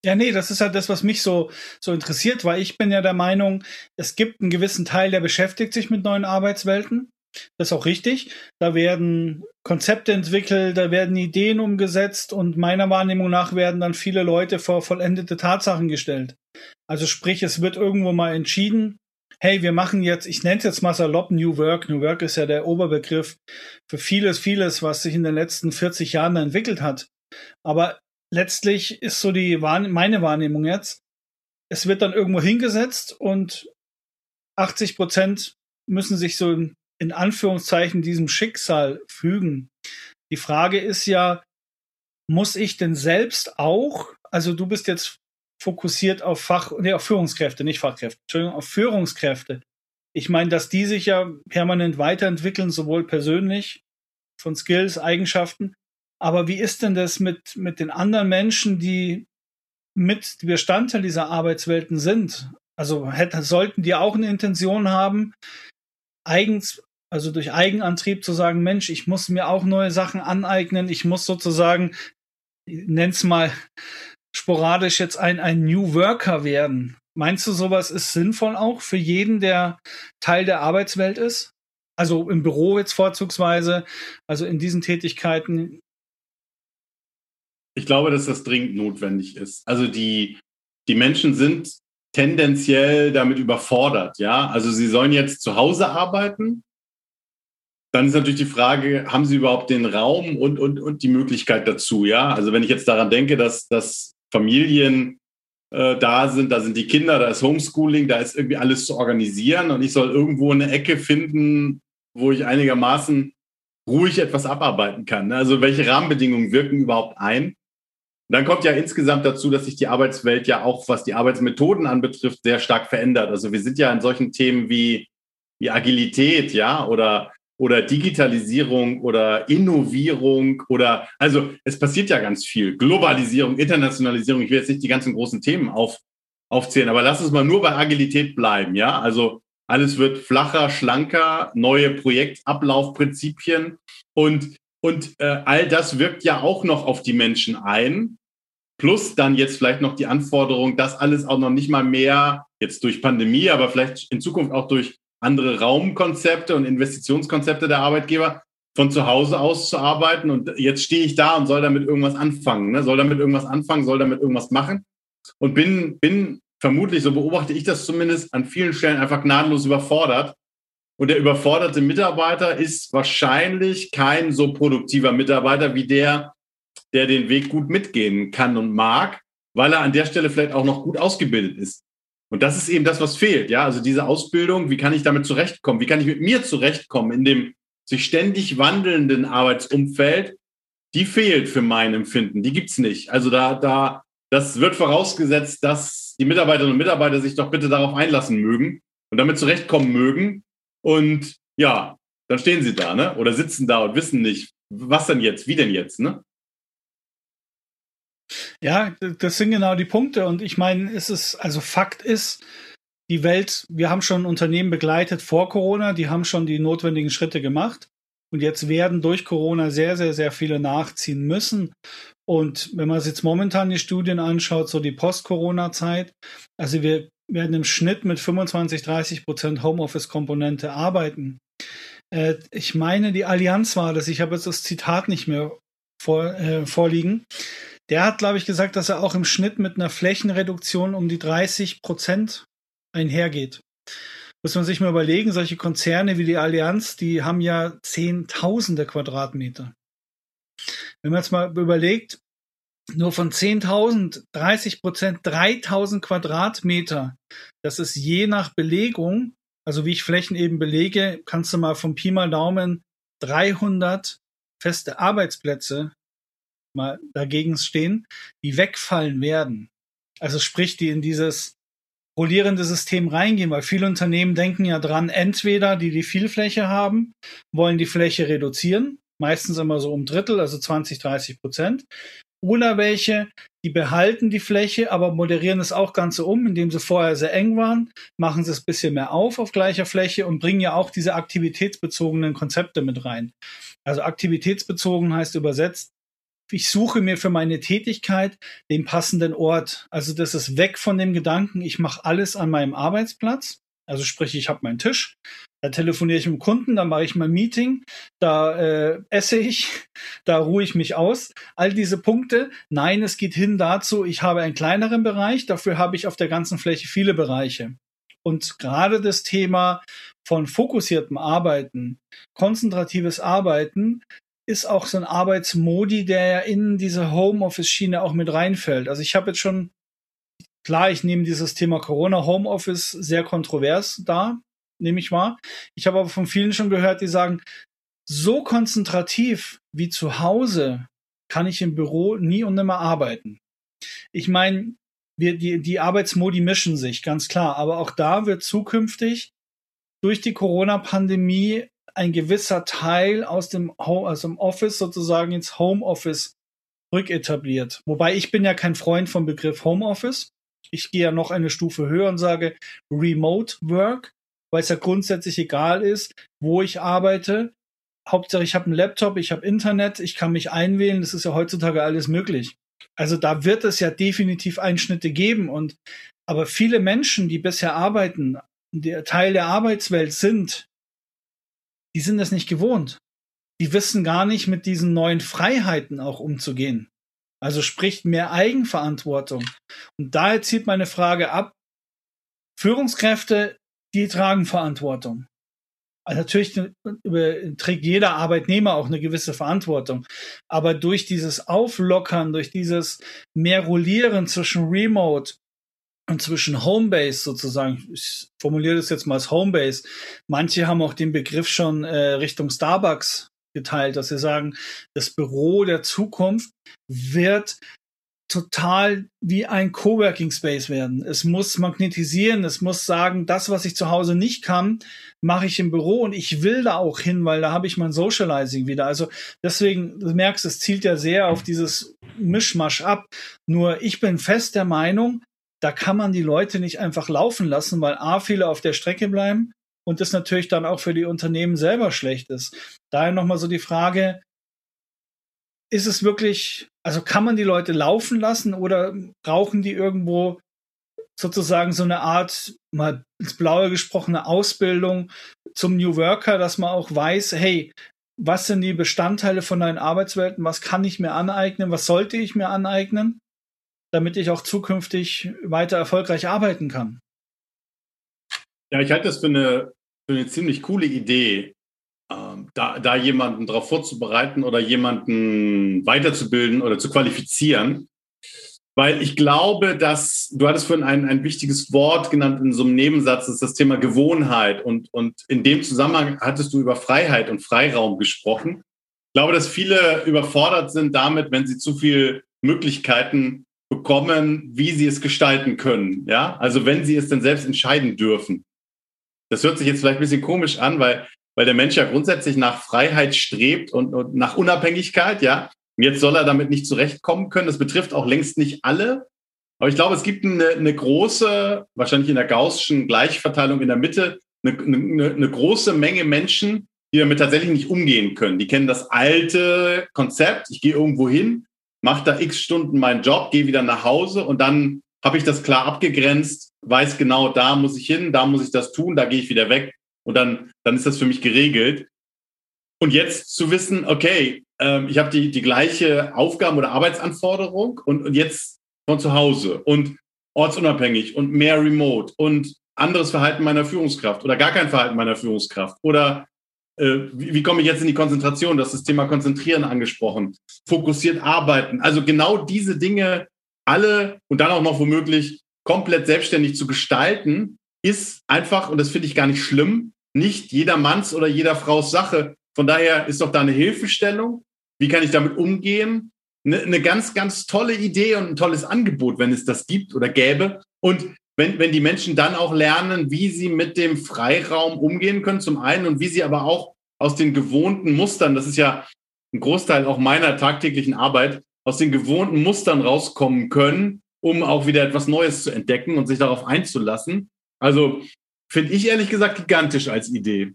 Ja, nee, das ist halt das, was mich so, so interessiert, weil ich bin ja der Meinung, es gibt einen gewissen Teil, der beschäftigt sich mit neuen Arbeitswelten. Das ist auch richtig. Da werden Konzepte entwickelt, da werden Ideen umgesetzt und meiner Wahrnehmung nach werden dann viele Leute vor vollendete Tatsachen gestellt. Also sprich, es wird irgendwo mal entschieden, hey, wir machen jetzt, ich nenne es jetzt mal salopp New Work. New Work ist ja der Oberbegriff für vieles, vieles, was sich in den letzten 40 Jahren entwickelt hat. Aber letztlich ist so die meine Wahrnehmung jetzt, es wird dann irgendwo hingesetzt und 80 Prozent müssen sich so in, in Anführungszeichen diesem Schicksal fügen. Die Frage ist ja, muss ich denn selbst auch, also du bist jetzt fokussiert auf Fach, nee, auf Führungskräfte, nicht Fachkräfte, Entschuldigung, auf Führungskräfte. Ich meine, dass die sich ja permanent weiterentwickeln, sowohl persönlich von Skills, Eigenschaften. Aber wie ist denn das mit, mit den anderen Menschen, die mit Bestandteil dieser Arbeitswelten sind? Also hätten, sollten die auch eine Intention haben, eigens, also durch Eigenantrieb zu sagen, Mensch, ich muss mir auch neue Sachen aneignen, ich muss sozusagen, nenn's mal sporadisch jetzt ein, ein New Worker werden. Meinst du, sowas ist sinnvoll auch für jeden, der Teil der Arbeitswelt ist? Also im Büro jetzt vorzugsweise, also in diesen Tätigkeiten? Ich glaube, dass das dringend notwendig ist. Also die, die Menschen sind tendenziell damit überfordert, ja. Also sie sollen jetzt zu Hause arbeiten. Dann ist natürlich die Frage, haben sie überhaupt den Raum und, und, und die Möglichkeit dazu, ja? Also wenn ich jetzt daran denke, dass, dass Familien äh, da sind, da sind die Kinder, da ist Homeschooling, da ist irgendwie alles zu organisieren und ich soll irgendwo eine Ecke finden, wo ich einigermaßen ruhig etwas abarbeiten kann. Ne? Also welche Rahmenbedingungen wirken überhaupt ein? dann kommt ja insgesamt dazu, dass sich die Arbeitswelt ja auch, was die Arbeitsmethoden anbetrifft, sehr stark verändert. Also wir sind ja in solchen Themen wie, wie Agilität, ja, oder oder Digitalisierung oder Innovierung oder also es passiert ja ganz viel. Globalisierung, Internationalisierung, ich will jetzt nicht die ganzen großen Themen auf, aufzählen, aber lass uns mal nur bei Agilität bleiben, ja? Also alles wird flacher, schlanker, neue Projektablaufprinzipien und und äh, all das wirkt ja auch noch auf die Menschen ein. Plus dann jetzt vielleicht noch die Anforderung, dass alles auch noch nicht mal mehr jetzt durch Pandemie, aber vielleicht in Zukunft auch durch andere Raumkonzepte und Investitionskonzepte der Arbeitgeber von zu Hause aus zu arbeiten. Und jetzt stehe ich da und soll damit irgendwas anfangen, ne? soll damit irgendwas anfangen, soll damit irgendwas machen. Und bin, bin vermutlich, so beobachte ich das zumindest, an vielen Stellen einfach gnadenlos überfordert. Und der überforderte Mitarbeiter ist wahrscheinlich kein so produktiver Mitarbeiter wie der, der den Weg gut mitgehen kann und mag, weil er an der Stelle vielleicht auch noch gut ausgebildet ist. Und das ist eben das, was fehlt. Ja, also diese Ausbildung, wie kann ich damit zurechtkommen? Wie kann ich mit mir zurechtkommen in dem sich ständig wandelnden Arbeitsumfeld? Die fehlt für mein Empfinden. Die gibt's nicht. Also da, da, das wird vorausgesetzt, dass die Mitarbeiterinnen und Mitarbeiter sich doch bitte darauf einlassen mögen und damit zurechtkommen mögen. Und ja, dann stehen sie da, ne? Oder sitzen da und wissen nicht, was denn jetzt, wie denn jetzt, ne? Ja, das sind genau die Punkte. Und ich meine, es ist, also Fakt ist, die Welt, wir haben schon Unternehmen begleitet vor Corona, die haben schon die notwendigen Schritte gemacht. Und jetzt werden durch Corona sehr, sehr, sehr viele nachziehen müssen. Und wenn man sich jetzt momentan die Studien anschaut, so die Post-Corona-Zeit, also wir werden im Schnitt mit 25, 30 Prozent Homeoffice-Komponente arbeiten. Äh, ich meine, die Allianz war das, ich habe jetzt das Zitat nicht mehr vor, äh, vorliegen. Der hat, glaube ich, gesagt, dass er auch im Schnitt mit einer Flächenreduktion um die 30 Prozent einhergeht. Muss man sich mal überlegen, solche Konzerne wie die Allianz, die haben ja Zehntausende Quadratmeter. Wenn man jetzt mal überlegt, nur von 10.000, 30 Prozent, 3.000 Quadratmeter, das ist je nach Belegung, also wie ich Flächen eben belege, kannst du mal vom Pi mal Daumen 300 feste Arbeitsplätze mal dagegen stehen, die wegfallen werden. Also sprich, die in dieses rollierende System reingehen, weil viele Unternehmen denken ja dran, entweder die, die viel Fläche haben, wollen die Fläche reduzieren, meistens immer so um Drittel, also 20, 30 Prozent, oder welche, die behalten die Fläche, aber moderieren es auch Ganze um, indem sie vorher sehr eng waren, machen sie es ein bisschen mehr auf auf gleicher Fläche und bringen ja auch diese aktivitätsbezogenen Konzepte mit rein. Also aktivitätsbezogen heißt übersetzt, ich suche mir für meine Tätigkeit den passenden Ort. Also das ist weg von dem Gedanken, ich mache alles an meinem Arbeitsplatz. Also sprich, ich habe meinen Tisch, da telefoniere ich mit dem Kunden, da mache ich mein Meeting, da äh, esse ich, da ruhe ich mich aus. All diese Punkte. Nein, es geht hin dazu, ich habe einen kleineren Bereich, dafür habe ich auf der ganzen Fläche viele Bereiche. Und gerade das Thema von fokussiertem Arbeiten, konzentratives Arbeiten, ist auch so ein Arbeitsmodi, der ja in diese Homeoffice-Schiene auch mit reinfällt. Also ich habe jetzt schon, klar, ich nehme dieses Thema Corona Homeoffice sehr kontrovers da, nehme ich wahr. Ich habe aber von vielen schon gehört, die sagen, so konzentrativ wie zu Hause kann ich im Büro nie und nimmer arbeiten. Ich meine, wir, die, die Arbeitsmodi mischen sich, ganz klar. Aber auch da wird zukünftig durch die Corona-Pandemie ein gewisser Teil aus dem, Home, aus dem Office sozusagen ins Homeoffice rücketabliert. Wobei ich bin ja kein Freund vom Begriff Homeoffice. Ich gehe ja noch eine Stufe höher und sage Remote Work, weil es ja grundsätzlich egal ist, wo ich arbeite. Hauptsache, ich habe einen Laptop, ich habe Internet, ich kann mich einwählen. Das ist ja heutzutage alles möglich. Also da wird es ja definitiv Einschnitte geben. Und aber viele Menschen, die bisher arbeiten, der Teil der Arbeitswelt sind, die sind das nicht gewohnt. Die wissen gar nicht, mit diesen neuen Freiheiten auch umzugehen. Also spricht mehr Eigenverantwortung. Und daher zieht meine Frage ab, Führungskräfte, die tragen Verantwortung. Also natürlich trägt jeder Arbeitnehmer auch eine gewisse Verantwortung. Aber durch dieses Auflockern, durch dieses mehr Rollieren zwischen Remote und zwischen Homebase sozusagen, ich formuliere das jetzt mal als Homebase, manche haben auch den Begriff schon äh, Richtung Starbucks geteilt, dass sie sagen, das Büro der Zukunft wird total wie ein Coworking Space werden. Es muss magnetisieren, es muss sagen, das, was ich zu Hause nicht kann, mache ich im Büro und ich will da auch hin, weil da habe ich mein Socializing wieder. Also deswegen, du merkst, es zielt ja sehr auf dieses Mischmasch ab. Nur ich bin fest der Meinung, da kann man die Leute nicht einfach laufen lassen, weil A, viele auf der Strecke bleiben und das natürlich dann auch für die Unternehmen selber schlecht ist. Daher nochmal so die Frage, ist es wirklich, also kann man die Leute laufen lassen oder brauchen die irgendwo sozusagen so eine Art, mal ins Blaue gesprochene Ausbildung zum New Worker, dass man auch weiß, hey, was sind die Bestandteile von deinen Arbeitswelten, was kann ich mir aneignen, was sollte ich mir aneignen? Damit ich auch zukünftig weiter erfolgreich arbeiten kann. Ja, ich halte das für eine, für eine ziemlich coole Idee, ähm, da, da jemanden darauf vorzubereiten oder jemanden weiterzubilden oder zu qualifizieren. Weil ich glaube, dass, du hattest vorhin ein, ein wichtiges Wort genannt in so einem Nebensatz, das ist das Thema Gewohnheit. Und, und in dem Zusammenhang hattest du über Freiheit und Freiraum gesprochen. Ich glaube, dass viele überfordert sind damit, wenn sie zu viele Möglichkeiten bekommen, wie sie es gestalten können. Ja, also wenn sie es denn selbst entscheiden dürfen. Das hört sich jetzt vielleicht ein bisschen komisch an, weil, weil der Mensch ja grundsätzlich nach Freiheit strebt und, und nach Unabhängigkeit, ja. Und jetzt soll er damit nicht zurechtkommen können. Das betrifft auch längst nicht alle. Aber ich glaube, es gibt eine, eine große, wahrscheinlich in der Gaußschen Gleichverteilung in der Mitte, eine, eine, eine große Menge Menschen, die damit tatsächlich nicht umgehen können. Die kennen das alte Konzept, ich gehe irgendwo hin, mache da x Stunden meinen Job, gehe wieder nach Hause und dann habe ich das klar abgegrenzt, weiß genau, da muss ich hin, da muss ich das tun, da gehe ich wieder weg und dann, dann ist das für mich geregelt. Und jetzt zu wissen, okay, ähm, ich habe die, die gleiche Aufgaben- oder Arbeitsanforderung und, und jetzt von zu Hause und ortsunabhängig und mehr remote und anderes Verhalten meiner Führungskraft oder gar kein Verhalten meiner Führungskraft oder wie, wie komme ich jetzt in die Konzentration? Das ist das Thema Konzentrieren angesprochen. Fokussiert arbeiten. Also genau diese Dinge alle und dann auch noch womöglich komplett selbstständig zu gestalten, ist einfach, und das finde ich gar nicht schlimm, nicht jeder Manns oder jeder Frau's Sache. Von daher ist doch da eine Hilfestellung. Wie kann ich damit umgehen? Eine, eine ganz, ganz tolle Idee und ein tolles Angebot, wenn es das gibt oder gäbe. Und wenn, wenn die Menschen dann auch lernen, wie sie mit dem Freiraum umgehen können, zum einen, und wie sie aber auch aus den gewohnten Mustern, das ist ja ein Großteil auch meiner tagtäglichen Arbeit, aus den gewohnten Mustern rauskommen können, um auch wieder etwas Neues zu entdecken und sich darauf einzulassen. Also finde ich ehrlich gesagt gigantisch als Idee.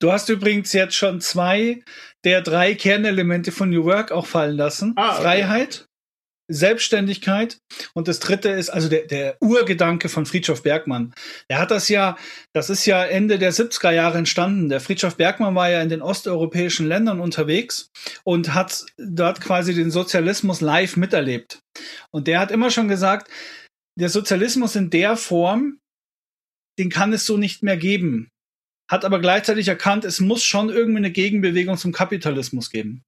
Du hast übrigens jetzt schon zwei der drei Kernelemente von New Work auch fallen lassen. Ah, okay. Freiheit, Selbstständigkeit und das dritte ist also der, der Urgedanke von Friedhof Bergmann. Er hat das ja, das ist ja Ende der 70er Jahre entstanden. Der Friedhof Bergmann war ja in den osteuropäischen Ländern unterwegs und hat dort quasi den Sozialismus live miterlebt. Und der hat immer schon gesagt, der Sozialismus in der Form, den kann es so nicht mehr geben hat aber gleichzeitig erkannt, es muss schon irgendwie eine Gegenbewegung zum Kapitalismus geben.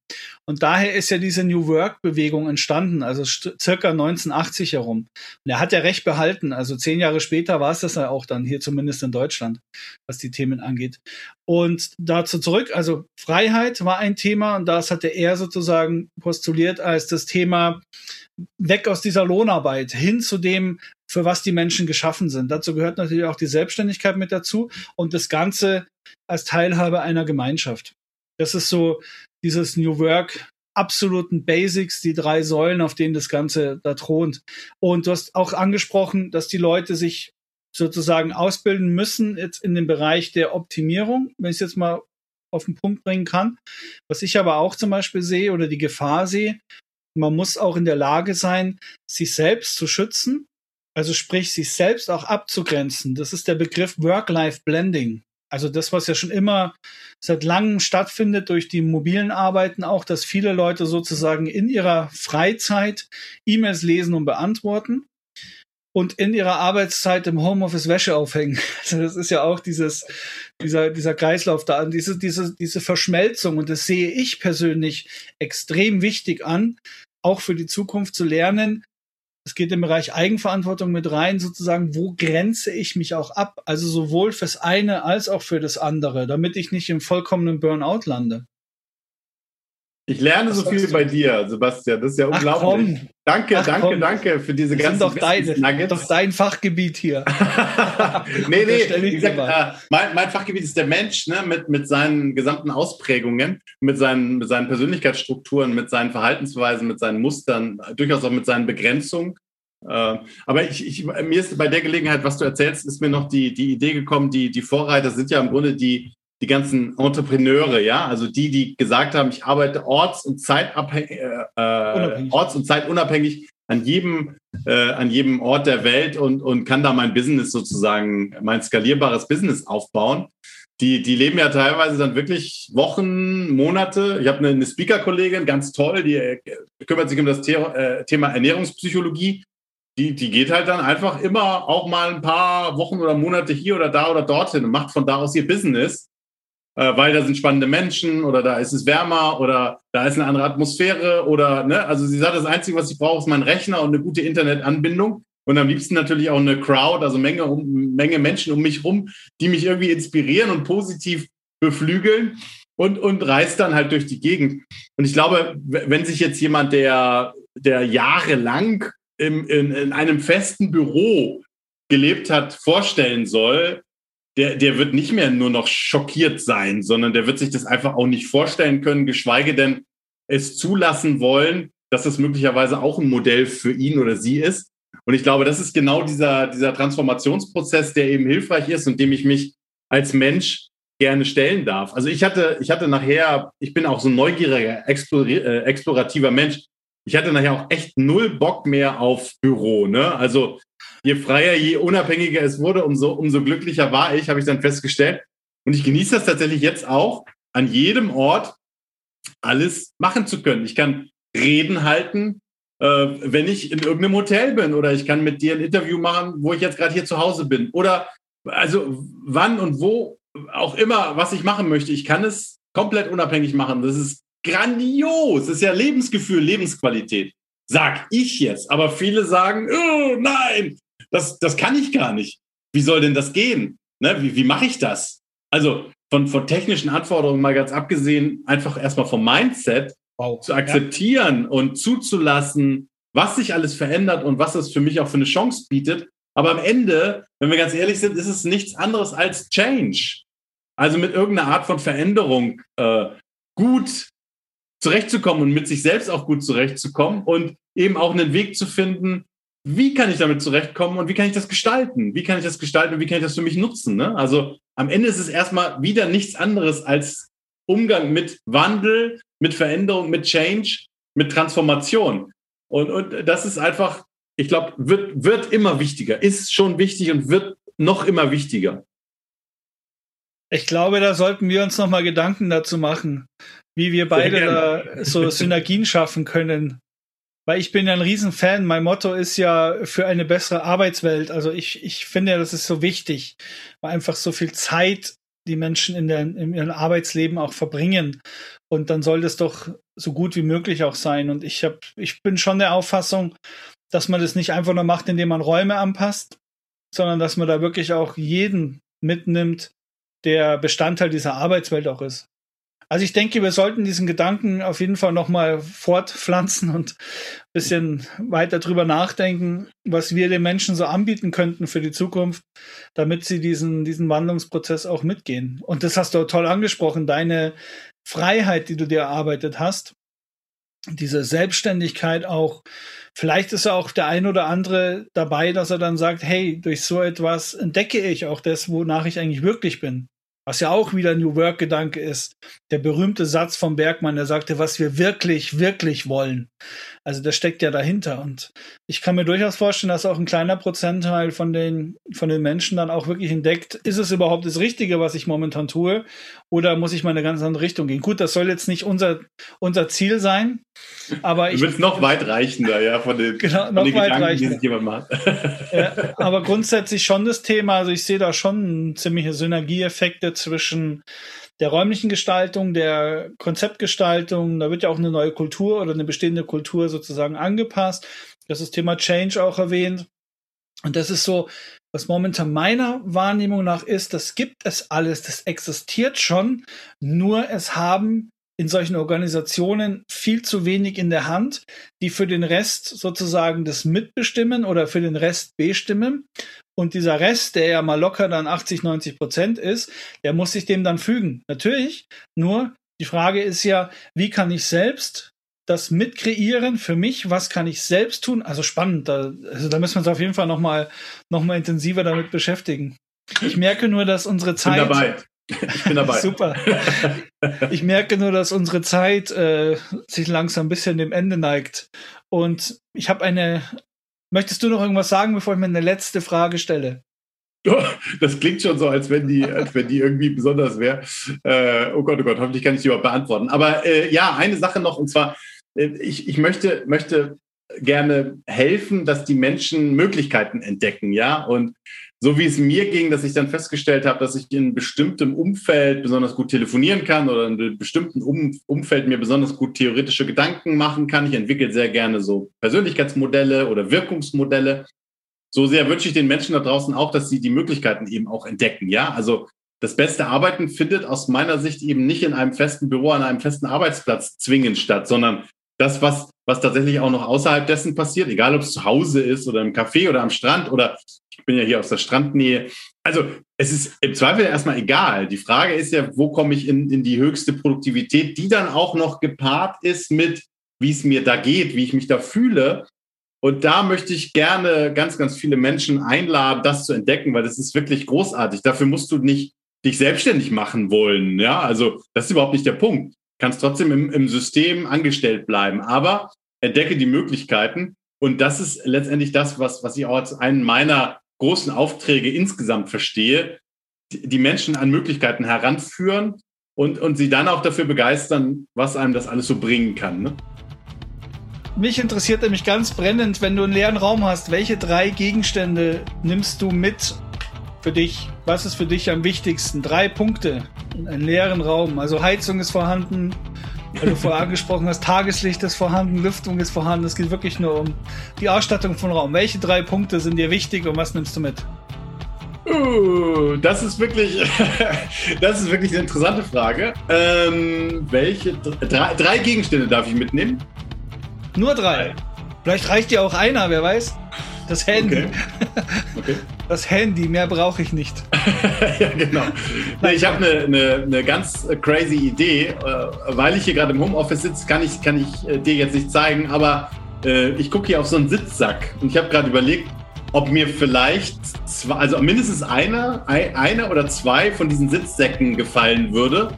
Und daher ist ja diese New Work-Bewegung entstanden, also circa 1980 herum. Und er hat ja recht behalten, also zehn Jahre später war es das ja auch dann, hier zumindest in Deutschland, was die Themen angeht. Und dazu zurück, also Freiheit war ein Thema und das hatte er sozusagen postuliert als das Thema weg aus dieser Lohnarbeit hin zu dem, für was die Menschen geschaffen sind. Dazu gehört natürlich auch die Selbstständigkeit mit dazu und das Ganze als Teilhabe einer Gemeinschaft. Das ist so dieses New Work absoluten Basics, die drei Säulen, auf denen das Ganze da thront. Und du hast auch angesprochen, dass die Leute sich sozusagen ausbilden müssen, jetzt in dem Bereich der Optimierung, wenn ich es jetzt mal auf den Punkt bringen kann. Was ich aber auch zum Beispiel sehe oder die Gefahr sehe, man muss auch in der Lage sein, sich selbst zu schützen also sprich, sich selbst auch abzugrenzen. Das ist der Begriff Work-Life-Blending. Also das, was ja schon immer seit langem stattfindet durch die mobilen Arbeiten auch, dass viele Leute sozusagen in ihrer Freizeit E-Mails lesen und beantworten und in ihrer Arbeitszeit im Homeoffice Wäsche aufhängen. Also das ist ja auch dieses, dieser, dieser Kreislauf da, diese, diese, diese Verschmelzung. Und das sehe ich persönlich extrem wichtig an, auch für die Zukunft zu lernen, es geht im Bereich Eigenverantwortung mit rein, sozusagen, wo grenze ich mich auch ab? Also sowohl fürs eine als auch für das andere, damit ich nicht im vollkommenen Burnout lande. Ich lerne Was so viel bei dir, Sebastian. Das ist ja Ach, unglaublich. Komm. Danke, Ach, danke, komm. danke für diese das ganzen doch dein, doch dein Fachgebiet hier. nee, nee, gesagt, äh, mein, mein, Fachgebiet ist der Mensch, ne, mit, mit seinen gesamten Ausprägungen, mit seinen, mit seinen Persönlichkeitsstrukturen, mit seinen Verhaltensweisen, mit seinen Mustern, durchaus auch mit seinen Begrenzungen. Äh, aber ich, ich, mir ist bei der Gelegenheit, was du erzählst, ist mir noch die, die Idee gekommen, die, die Vorreiter sind ja im Grunde die, die ganzen Entrepreneure, ja, also die, die gesagt haben, ich arbeite orts- und zeitabhängig, äh, äh orts- und zeitunabhängig an jedem, äh, an jedem Ort der Welt und, und kann da mein Business sozusagen, mein skalierbares Business aufbauen. Die, die leben ja teilweise dann wirklich Wochen, Monate. Ich habe eine, eine Speaker-Kollegin, ganz toll, die äh, kümmert sich um das The äh, Thema Ernährungspsychologie. Die, die geht halt dann einfach immer auch mal ein paar Wochen oder Monate hier oder da oder dorthin und macht von da aus ihr Business äh, weil da sind spannende Menschen oder da ist es wärmer oder da ist eine andere Atmosphäre oder, ne, also sie sagt, das Einzige, was ich brauche, ist mein Rechner und eine gute Internetanbindung und am liebsten natürlich auch eine Crowd, also Menge, Menge Menschen um mich rum, die mich irgendwie inspirieren und positiv beflügeln und, und reist dann halt durch die Gegend. Und ich glaube, wenn sich jetzt jemand, der, der jahrelang im, in, in einem festen Büro gelebt hat, vorstellen soll, der, der wird nicht mehr nur noch schockiert sein, sondern der wird sich das einfach auch nicht vorstellen können, geschweige denn es zulassen wollen, dass es möglicherweise auch ein Modell für ihn oder sie ist. Und ich glaube, das ist genau dieser, dieser Transformationsprozess, der eben hilfreich ist und dem ich mich als Mensch gerne stellen darf. Also ich hatte, ich hatte nachher, ich bin auch so ein neugieriger, äh, explorativer Mensch. Ich hatte nachher auch echt null Bock mehr auf Büro. Ne? Also je freier, je unabhängiger es wurde, umso, umso glücklicher war ich, habe ich dann festgestellt. Und ich genieße das tatsächlich jetzt auch, an jedem Ort alles machen zu können. Ich kann Reden halten, äh, wenn ich in irgendeinem Hotel bin oder ich kann mit dir ein Interview machen, wo ich jetzt gerade hier zu Hause bin. Oder also wann und wo auch immer, was ich machen möchte. Ich kann es komplett unabhängig machen. Das ist grandios. Das ist ja Lebensgefühl, Lebensqualität. Sag ich jetzt. Aber viele sagen, oh, nein, das, das kann ich gar nicht. Wie soll denn das gehen? Ne? Wie, wie mache ich das? Also von, von technischen Anforderungen mal ganz abgesehen, einfach erstmal vom Mindset wow. zu akzeptieren ja. und zuzulassen, was sich alles verändert und was es für mich auch für eine Chance bietet, Aber am Ende, wenn wir ganz ehrlich sind, ist es nichts anderes als Change. Also mit irgendeiner Art von Veränderung äh, gut zurechtzukommen und mit sich selbst auch gut zurechtzukommen und eben auch einen Weg zu finden, wie kann ich damit zurechtkommen und wie kann ich das gestalten? Wie kann ich das gestalten und wie kann ich das für mich nutzen? Ne? Also am Ende ist es erstmal wieder nichts anderes als Umgang mit Wandel, mit Veränderung, mit Change, mit Transformation. Und, und das ist einfach, ich glaube, wird, wird immer wichtiger, ist schon wichtig und wird noch immer wichtiger. Ich glaube, da sollten wir uns nochmal Gedanken dazu machen, wie wir beide da so Synergien schaffen können. Weil ich bin ja ein Riesenfan. Mein Motto ist ja für eine bessere Arbeitswelt. Also ich, ich finde ja, das ist so wichtig, weil einfach so viel Zeit die Menschen in, der, in ihrem Arbeitsleben auch verbringen. Und dann soll das doch so gut wie möglich auch sein. Und ich habe, ich bin schon der Auffassung, dass man das nicht einfach nur macht, indem man Räume anpasst, sondern dass man da wirklich auch jeden mitnimmt, der Bestandteil dieser Arbeitswelt auch ist. Also ich denke, wir sollten diesen Gedanken auf jeden Fall nochmal fortpflanzen und ein bisschen weiter drüber nachdenken, was wir den Menschen so anbieten könnten für die Zukunft, damit sie diesen, diesen Wandlungsprozess auch mitgehen. Und das hast du toll angesprochen, deine Freiheit, die du dir erarbeitet hast, diese Selbstständigkeit auch. Vielleicht ist ja auch der ein oder andere dabei, dass er dann sagt, hey, durch so etwas entdecke ich auch das, wonach ich eigentlich wirklich bin was ja auch wieder New Work-Gedanke ist. Der berühmte Satz von Bergmann, der sagte, was wir wirklich, wirklich wollen. Also das steckt ja dahinter. Und ich kann mir durchaus vorstellen, dass auch ein kleiner Prozentteil von den, von den Menschen dann auch wirklich entdeckt, ist es überhaupt das Richtige, was ich momentan tue? Oder muss ich mal in eine ganz andere Richtung gehen? Gut, das soll jetzt nicht unser, unser Ziel sein. Aber ich. Du willst noch weitreichender, ja, von den, genau, von noch den Gedanken, die sich jemand macht. ja, aber grundsätzlich schon das Thema. Also ich sehe da schon ziemliche Synergieeffekte zwischen der räumlichen Gestaltung, der Konzeptgestaltung. Da wird ja auch eine neue Kultur oder eine bestehende Kultur sozusagen angepasst. Das ist Thema Change auch erwähnt. Und das ist so, was momentan meiner Wahrnehmung nach ist, das gibt es alles, das existiert schon, nur es haben in solchen Organisationen viel zu wenig in der Hand, die für den Rest sozusagen das mitbestimmen oder für den Rest bestimmen. Und dieser Rest, der ja mal locker dann 80, 90 Prozent ist, der muss sich dem dann fügen. Natürlich. Nur die Frage ist ja, wie kann ich selbst das mitkreieren für mich? Was kann ich selbst tun? Also spannend. Da, also da müssen wir uns auf jeden Fall nochmal noch mal intensiver damit beschäftigen. Ich merke nur, dass unsere Zeit. Bin dabei. Ich bin dabei. Super. Ich merke nur, dass unsere Zeit äh, sich langsam ein bisschen dem Ende neigt. Und ich habe eine Möchtest du noch irgendwas sagen, bevor ich mir eine letzte Frage stelle? Das klingt schon so, als wenn die, als wenn die irgendwie besonders wäre. Äh, oh Gott, oh Gott, hoffentlich kann ich die überhaupt beantworten. Aber äh, ja, eine Sache noch, und zwar, ich, ich möchte, möchte gerne helfen, dass die Menschen Möglichkeiten entdecken, ja. Und so wie es mir ging, dass ich dann festgestellt habe, dass ich in bestimmtem Umfeld besonders gut telefonieren kann oder in einem bestimmten um Umfeld mir besonders gut theoretische Gedanken machen kann. Ich entwickle sehr gerne so Persönlichkeitsmodelle oder Wirkungsmodelle. So sehr wünsche ich den Menschen da draußen auch, dass sie die Möglichkeiten eben auch entdecken. Ja, also das beste Arbeiten findet aus meiner Sicht eben nicht in einem festen Büro, an einem festen Arbeitsplatz zwingend statt, sondern das, was, was tatsächlich auch noch außerhalb dessen passiert, egal ob es zu Hause ist oder im Café oder am Strand oder ich bin ja hier aus der Strandnähe. Also es ist im Zweifel erstmal egal. Die Frage ist ja, wo komme ich in, in die höchste Produktivität, die dann auch noch gepaart ist mit, wie es mir da geht, wie ich mich da fühle. Und da möchte ich gerne ganz, ganz viele Menschen einladen, das zu entdecken, weil das ist wirklich großartig. Dafür musst du nicht dich selbstständig machen wollen. Ja, also das ist überhaupt nicht der Punkt. Kannst trotzdem im, im System angestellt bleiben, aber entdecke die Möglichkeiten. Und das ist letztendlich das, was, was ich auch als einen meiner großen Aufträge insgesamt verstehe, die Menschen an Möglichkeiten heranführen und, und sie dann auch dafür begeistern, was einem das alles so bringen kann. Ne? Mich interessiert nämlich ganz brennend, wenn du einen leeren Raum hast, welche drei Gegenstände nimmst du mit für dich? Was ist für dich am wichtigsten? Drei Punkte in einen leeren Raum. Also Heizung ist vorhanden, weil du vorher angesprochen hast, Tageslicht ist vorhanden, Lüftung ist vorhanden. Es geht wirklich nur um die Ausstattung von Raum. Welche drei Punkte sind dir wichtig und was nimmst du mit? Uh, das ist wirklich, das ist wirklich eine interessante Frage. Ähm, welche drei, drei, Gegenstände darf ich mitnehmen? Nur drei. Vielleicht reicht dir auch einer, wer weiß. Das Handy. Okay. okay. Das Handy, mehr brauche ich nicht. ja, genau. Nee, ich habe eine ne, ne ganz crazy Idee. Äh, weil ich hier gerade im Homeoffice sitze, kann ich, kann ich äh, dir jetzt nicht zeigen, aber äh, ich gucke hier auf so einen Sitzsack und ich habe gerade überlegt, ob mir vielleicht zwei, also mindestens einer, einer oder zwei von diesen Sitzsäcken gefallen würde.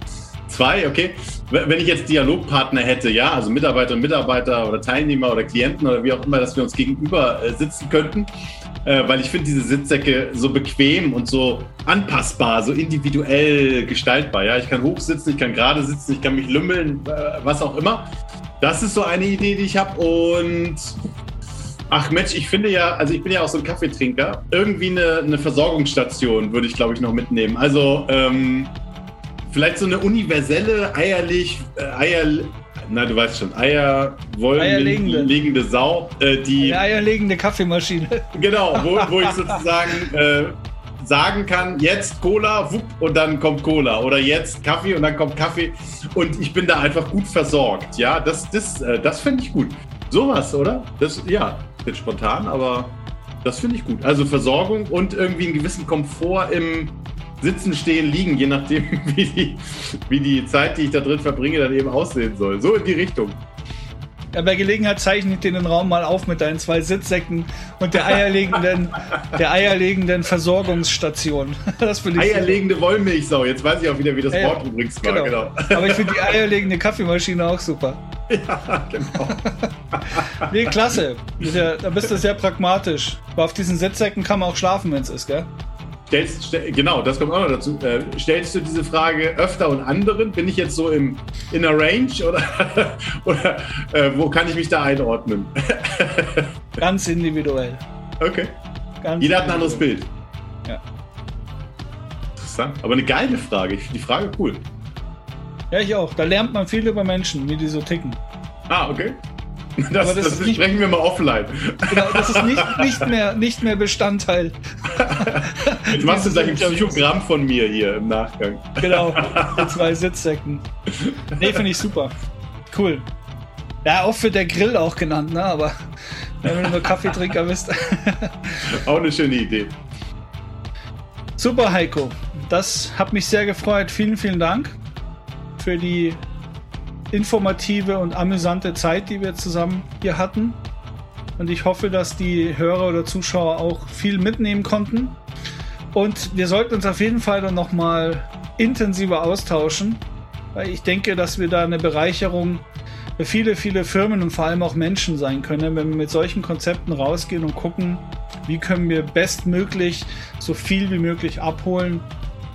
Zwei, okay. Wenn ich jetzt Dialogpartner hätte, ja, also Mitarbeiter und Mitarbeiter oder Teilnehmer oder Klienten oder wie auch immer, dass wir uns gegenüber äh, sitzen könnten, äh, weil ich finde diese Sitzsäcke so bequem und so anpassbar, so individuell gestaltbar. Ja, ich kann hochsitzen, ich kann gerade sitzen, ich kann mich lümmeln, äh, was auch immer. Das ist so eine Idee, die ich habe und Ach Mensch, ich finde ja, also ich bin ja auch so ein Kaffeetrinker. Irgendwie eine, eine Versorgungsstation würde ich, glaube ich, noch mitnehmen. Also ähm, vielleicht so eine universelle eierlich, äh, Eier, na du weißt schon, Eier wollen Sau, äh, die. Eine eierlegende Kaffeemaschine. Genau, wo, wo ich sozusagen äh, sagen kann, jetzt Cola, wupp, und dann kommt Cola. Oder jetzt Kaffee und dann kommt Kaffee. Und ich bin da einfach gut versorgt. Ja, das, das, äh, das finde ich gut. Sowas, oder? Das, ja, jetzt spontan, aber das finde ich gut. Also Versorgung und irgendwie einen gewissen Komfort im Sitzen, Stehen, Liegen, je nachdem, wie die, wie die Zeit, die ich da drin verbringe, dann eben aussehen soll. So in die Richtung. Ja, bei Gelegenheit zeichne ich dir den Raum mal auf mit deinen zwei Sitzsäcken und der eierlegenden, der eierlegenden Versorgungsstation. Das ich Eierlegende Wollmilchsau. Jetzt weiß ich auch wieder, wie das ja, Wort übrigens war. Genau. genau. Aber ich finde die eierlegende Kaffeemaschine auch super. Ja, genau. nee, klasse. Da bist du sehr pragmatisch. Aber auf diesen Sitzsäcken kann man auch schlafen, wenn es ist, gell? Stellst, stell, genau, das kommt auch noch dazu. Äh, stellst du diese Frage öfter und anderen? Bin ich jetzt so im, in der Range oder, oder äh, wo kann ich mich da einordnen? Ganz individuell. Okay. Ganz Jeder hat ein anderes Bild. Ja. Interessant. Aber eine geile Frage. Ich finde die Frage cool. Ja, ich auch. Da lernt man viel über Menschen, wie die so ticken. Ah, okay. Das, das, das nicht, sprechen wir mal offline. Genau, das ist nicht, nicht, mehr, nicht mehr Bestandteil. Jetzt machst du gleich ein Psychogramm von mir hier im Nachgang. Genau, zwei Sitzsäcken. Nee, finde ich super. Cool. Ja, oft wird der Grill auch genannt, ne? aber wenn du nur Kaffeetrinker bist. auch eine schöne Idee. Super, Heiko. Das hat mich sehr gefreut. Vielen, vielen Dank für die informative und amüsante Zeit, die wir zusammen hier hatten. Und ich hoffe, dass die Hörer oder Zuschauer auch viel mitnehmen konnten. Und wir sollten uns auf jeden Fall dann nochmal intensiver austauschen, weil ich denke, dass wir da eine Bereicherung für viele, viele Firmen und vor allem auch Menschen sein können, wenn wir mit solchen Konzepten rausgehen und gucken, wie können wir bestmöglich so viel wie möglich abholen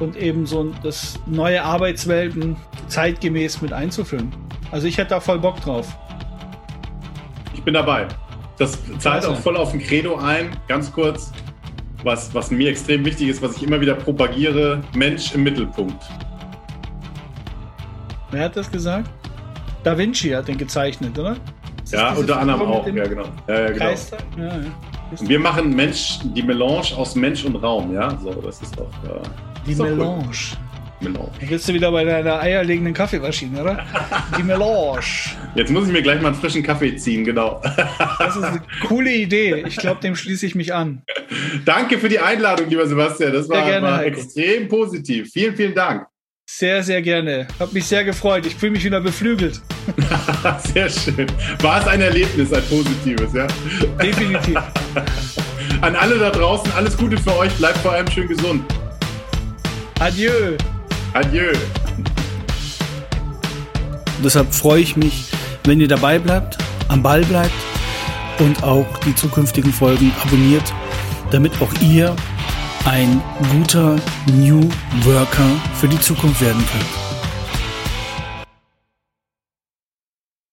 und eben so das neue Arbeitswelten zeitgemäß mit einzuführen. Also ich hätte da voll Bock drauf. Ich bin dabei. Das zahlt auch voll auf ein Credo ein. Ganz kurz, was, was mir extrem wichtig ist, was ich immer wieder propagiere, Mensch im Mittelpunkt. Wer hat das gesagt? Da Vinci hat den gezeichnet, oder? Ja, unter anderem auch. Ja, genau. Ja, ja, genau. Ja, ja. Wir machen Mensch, die Melange aus Mensch und Raum, ja. So, das ist doch. Äh, die Melange. Cool. Melange. Dann bist du wieder bei deiner eierlegenden Kaffeemaschine, oder? Die Melange. Jetzt muss ich mir gleich mal einen frischen Kaffee ziehen, genau. Das ist eine coole Idee. Ich glaube, dem schließe ich mich an. Danke für die Einladung, lieber Sebastian. Das war, gerne, war extrem positiv. Vielen, vielen Dank. Sehr, sehr gerne. Hat mich sehr gefreut. Ich fühle mich wieder beflügelt. sehr schön. War es ein Erlebnis, ein positives, ja? Definitiv. An alle da draußen, alles Gute für euch. Bleibt vor allem schön gesund. Adieu. Adieu. Deshalb freue ich mich, wenn ihr dabei bleibt, am Ball bleibt und auch die zukünftigen Folgen abonniert, damit auch ihr ein guter New Worker für die Zukunft werden könnt.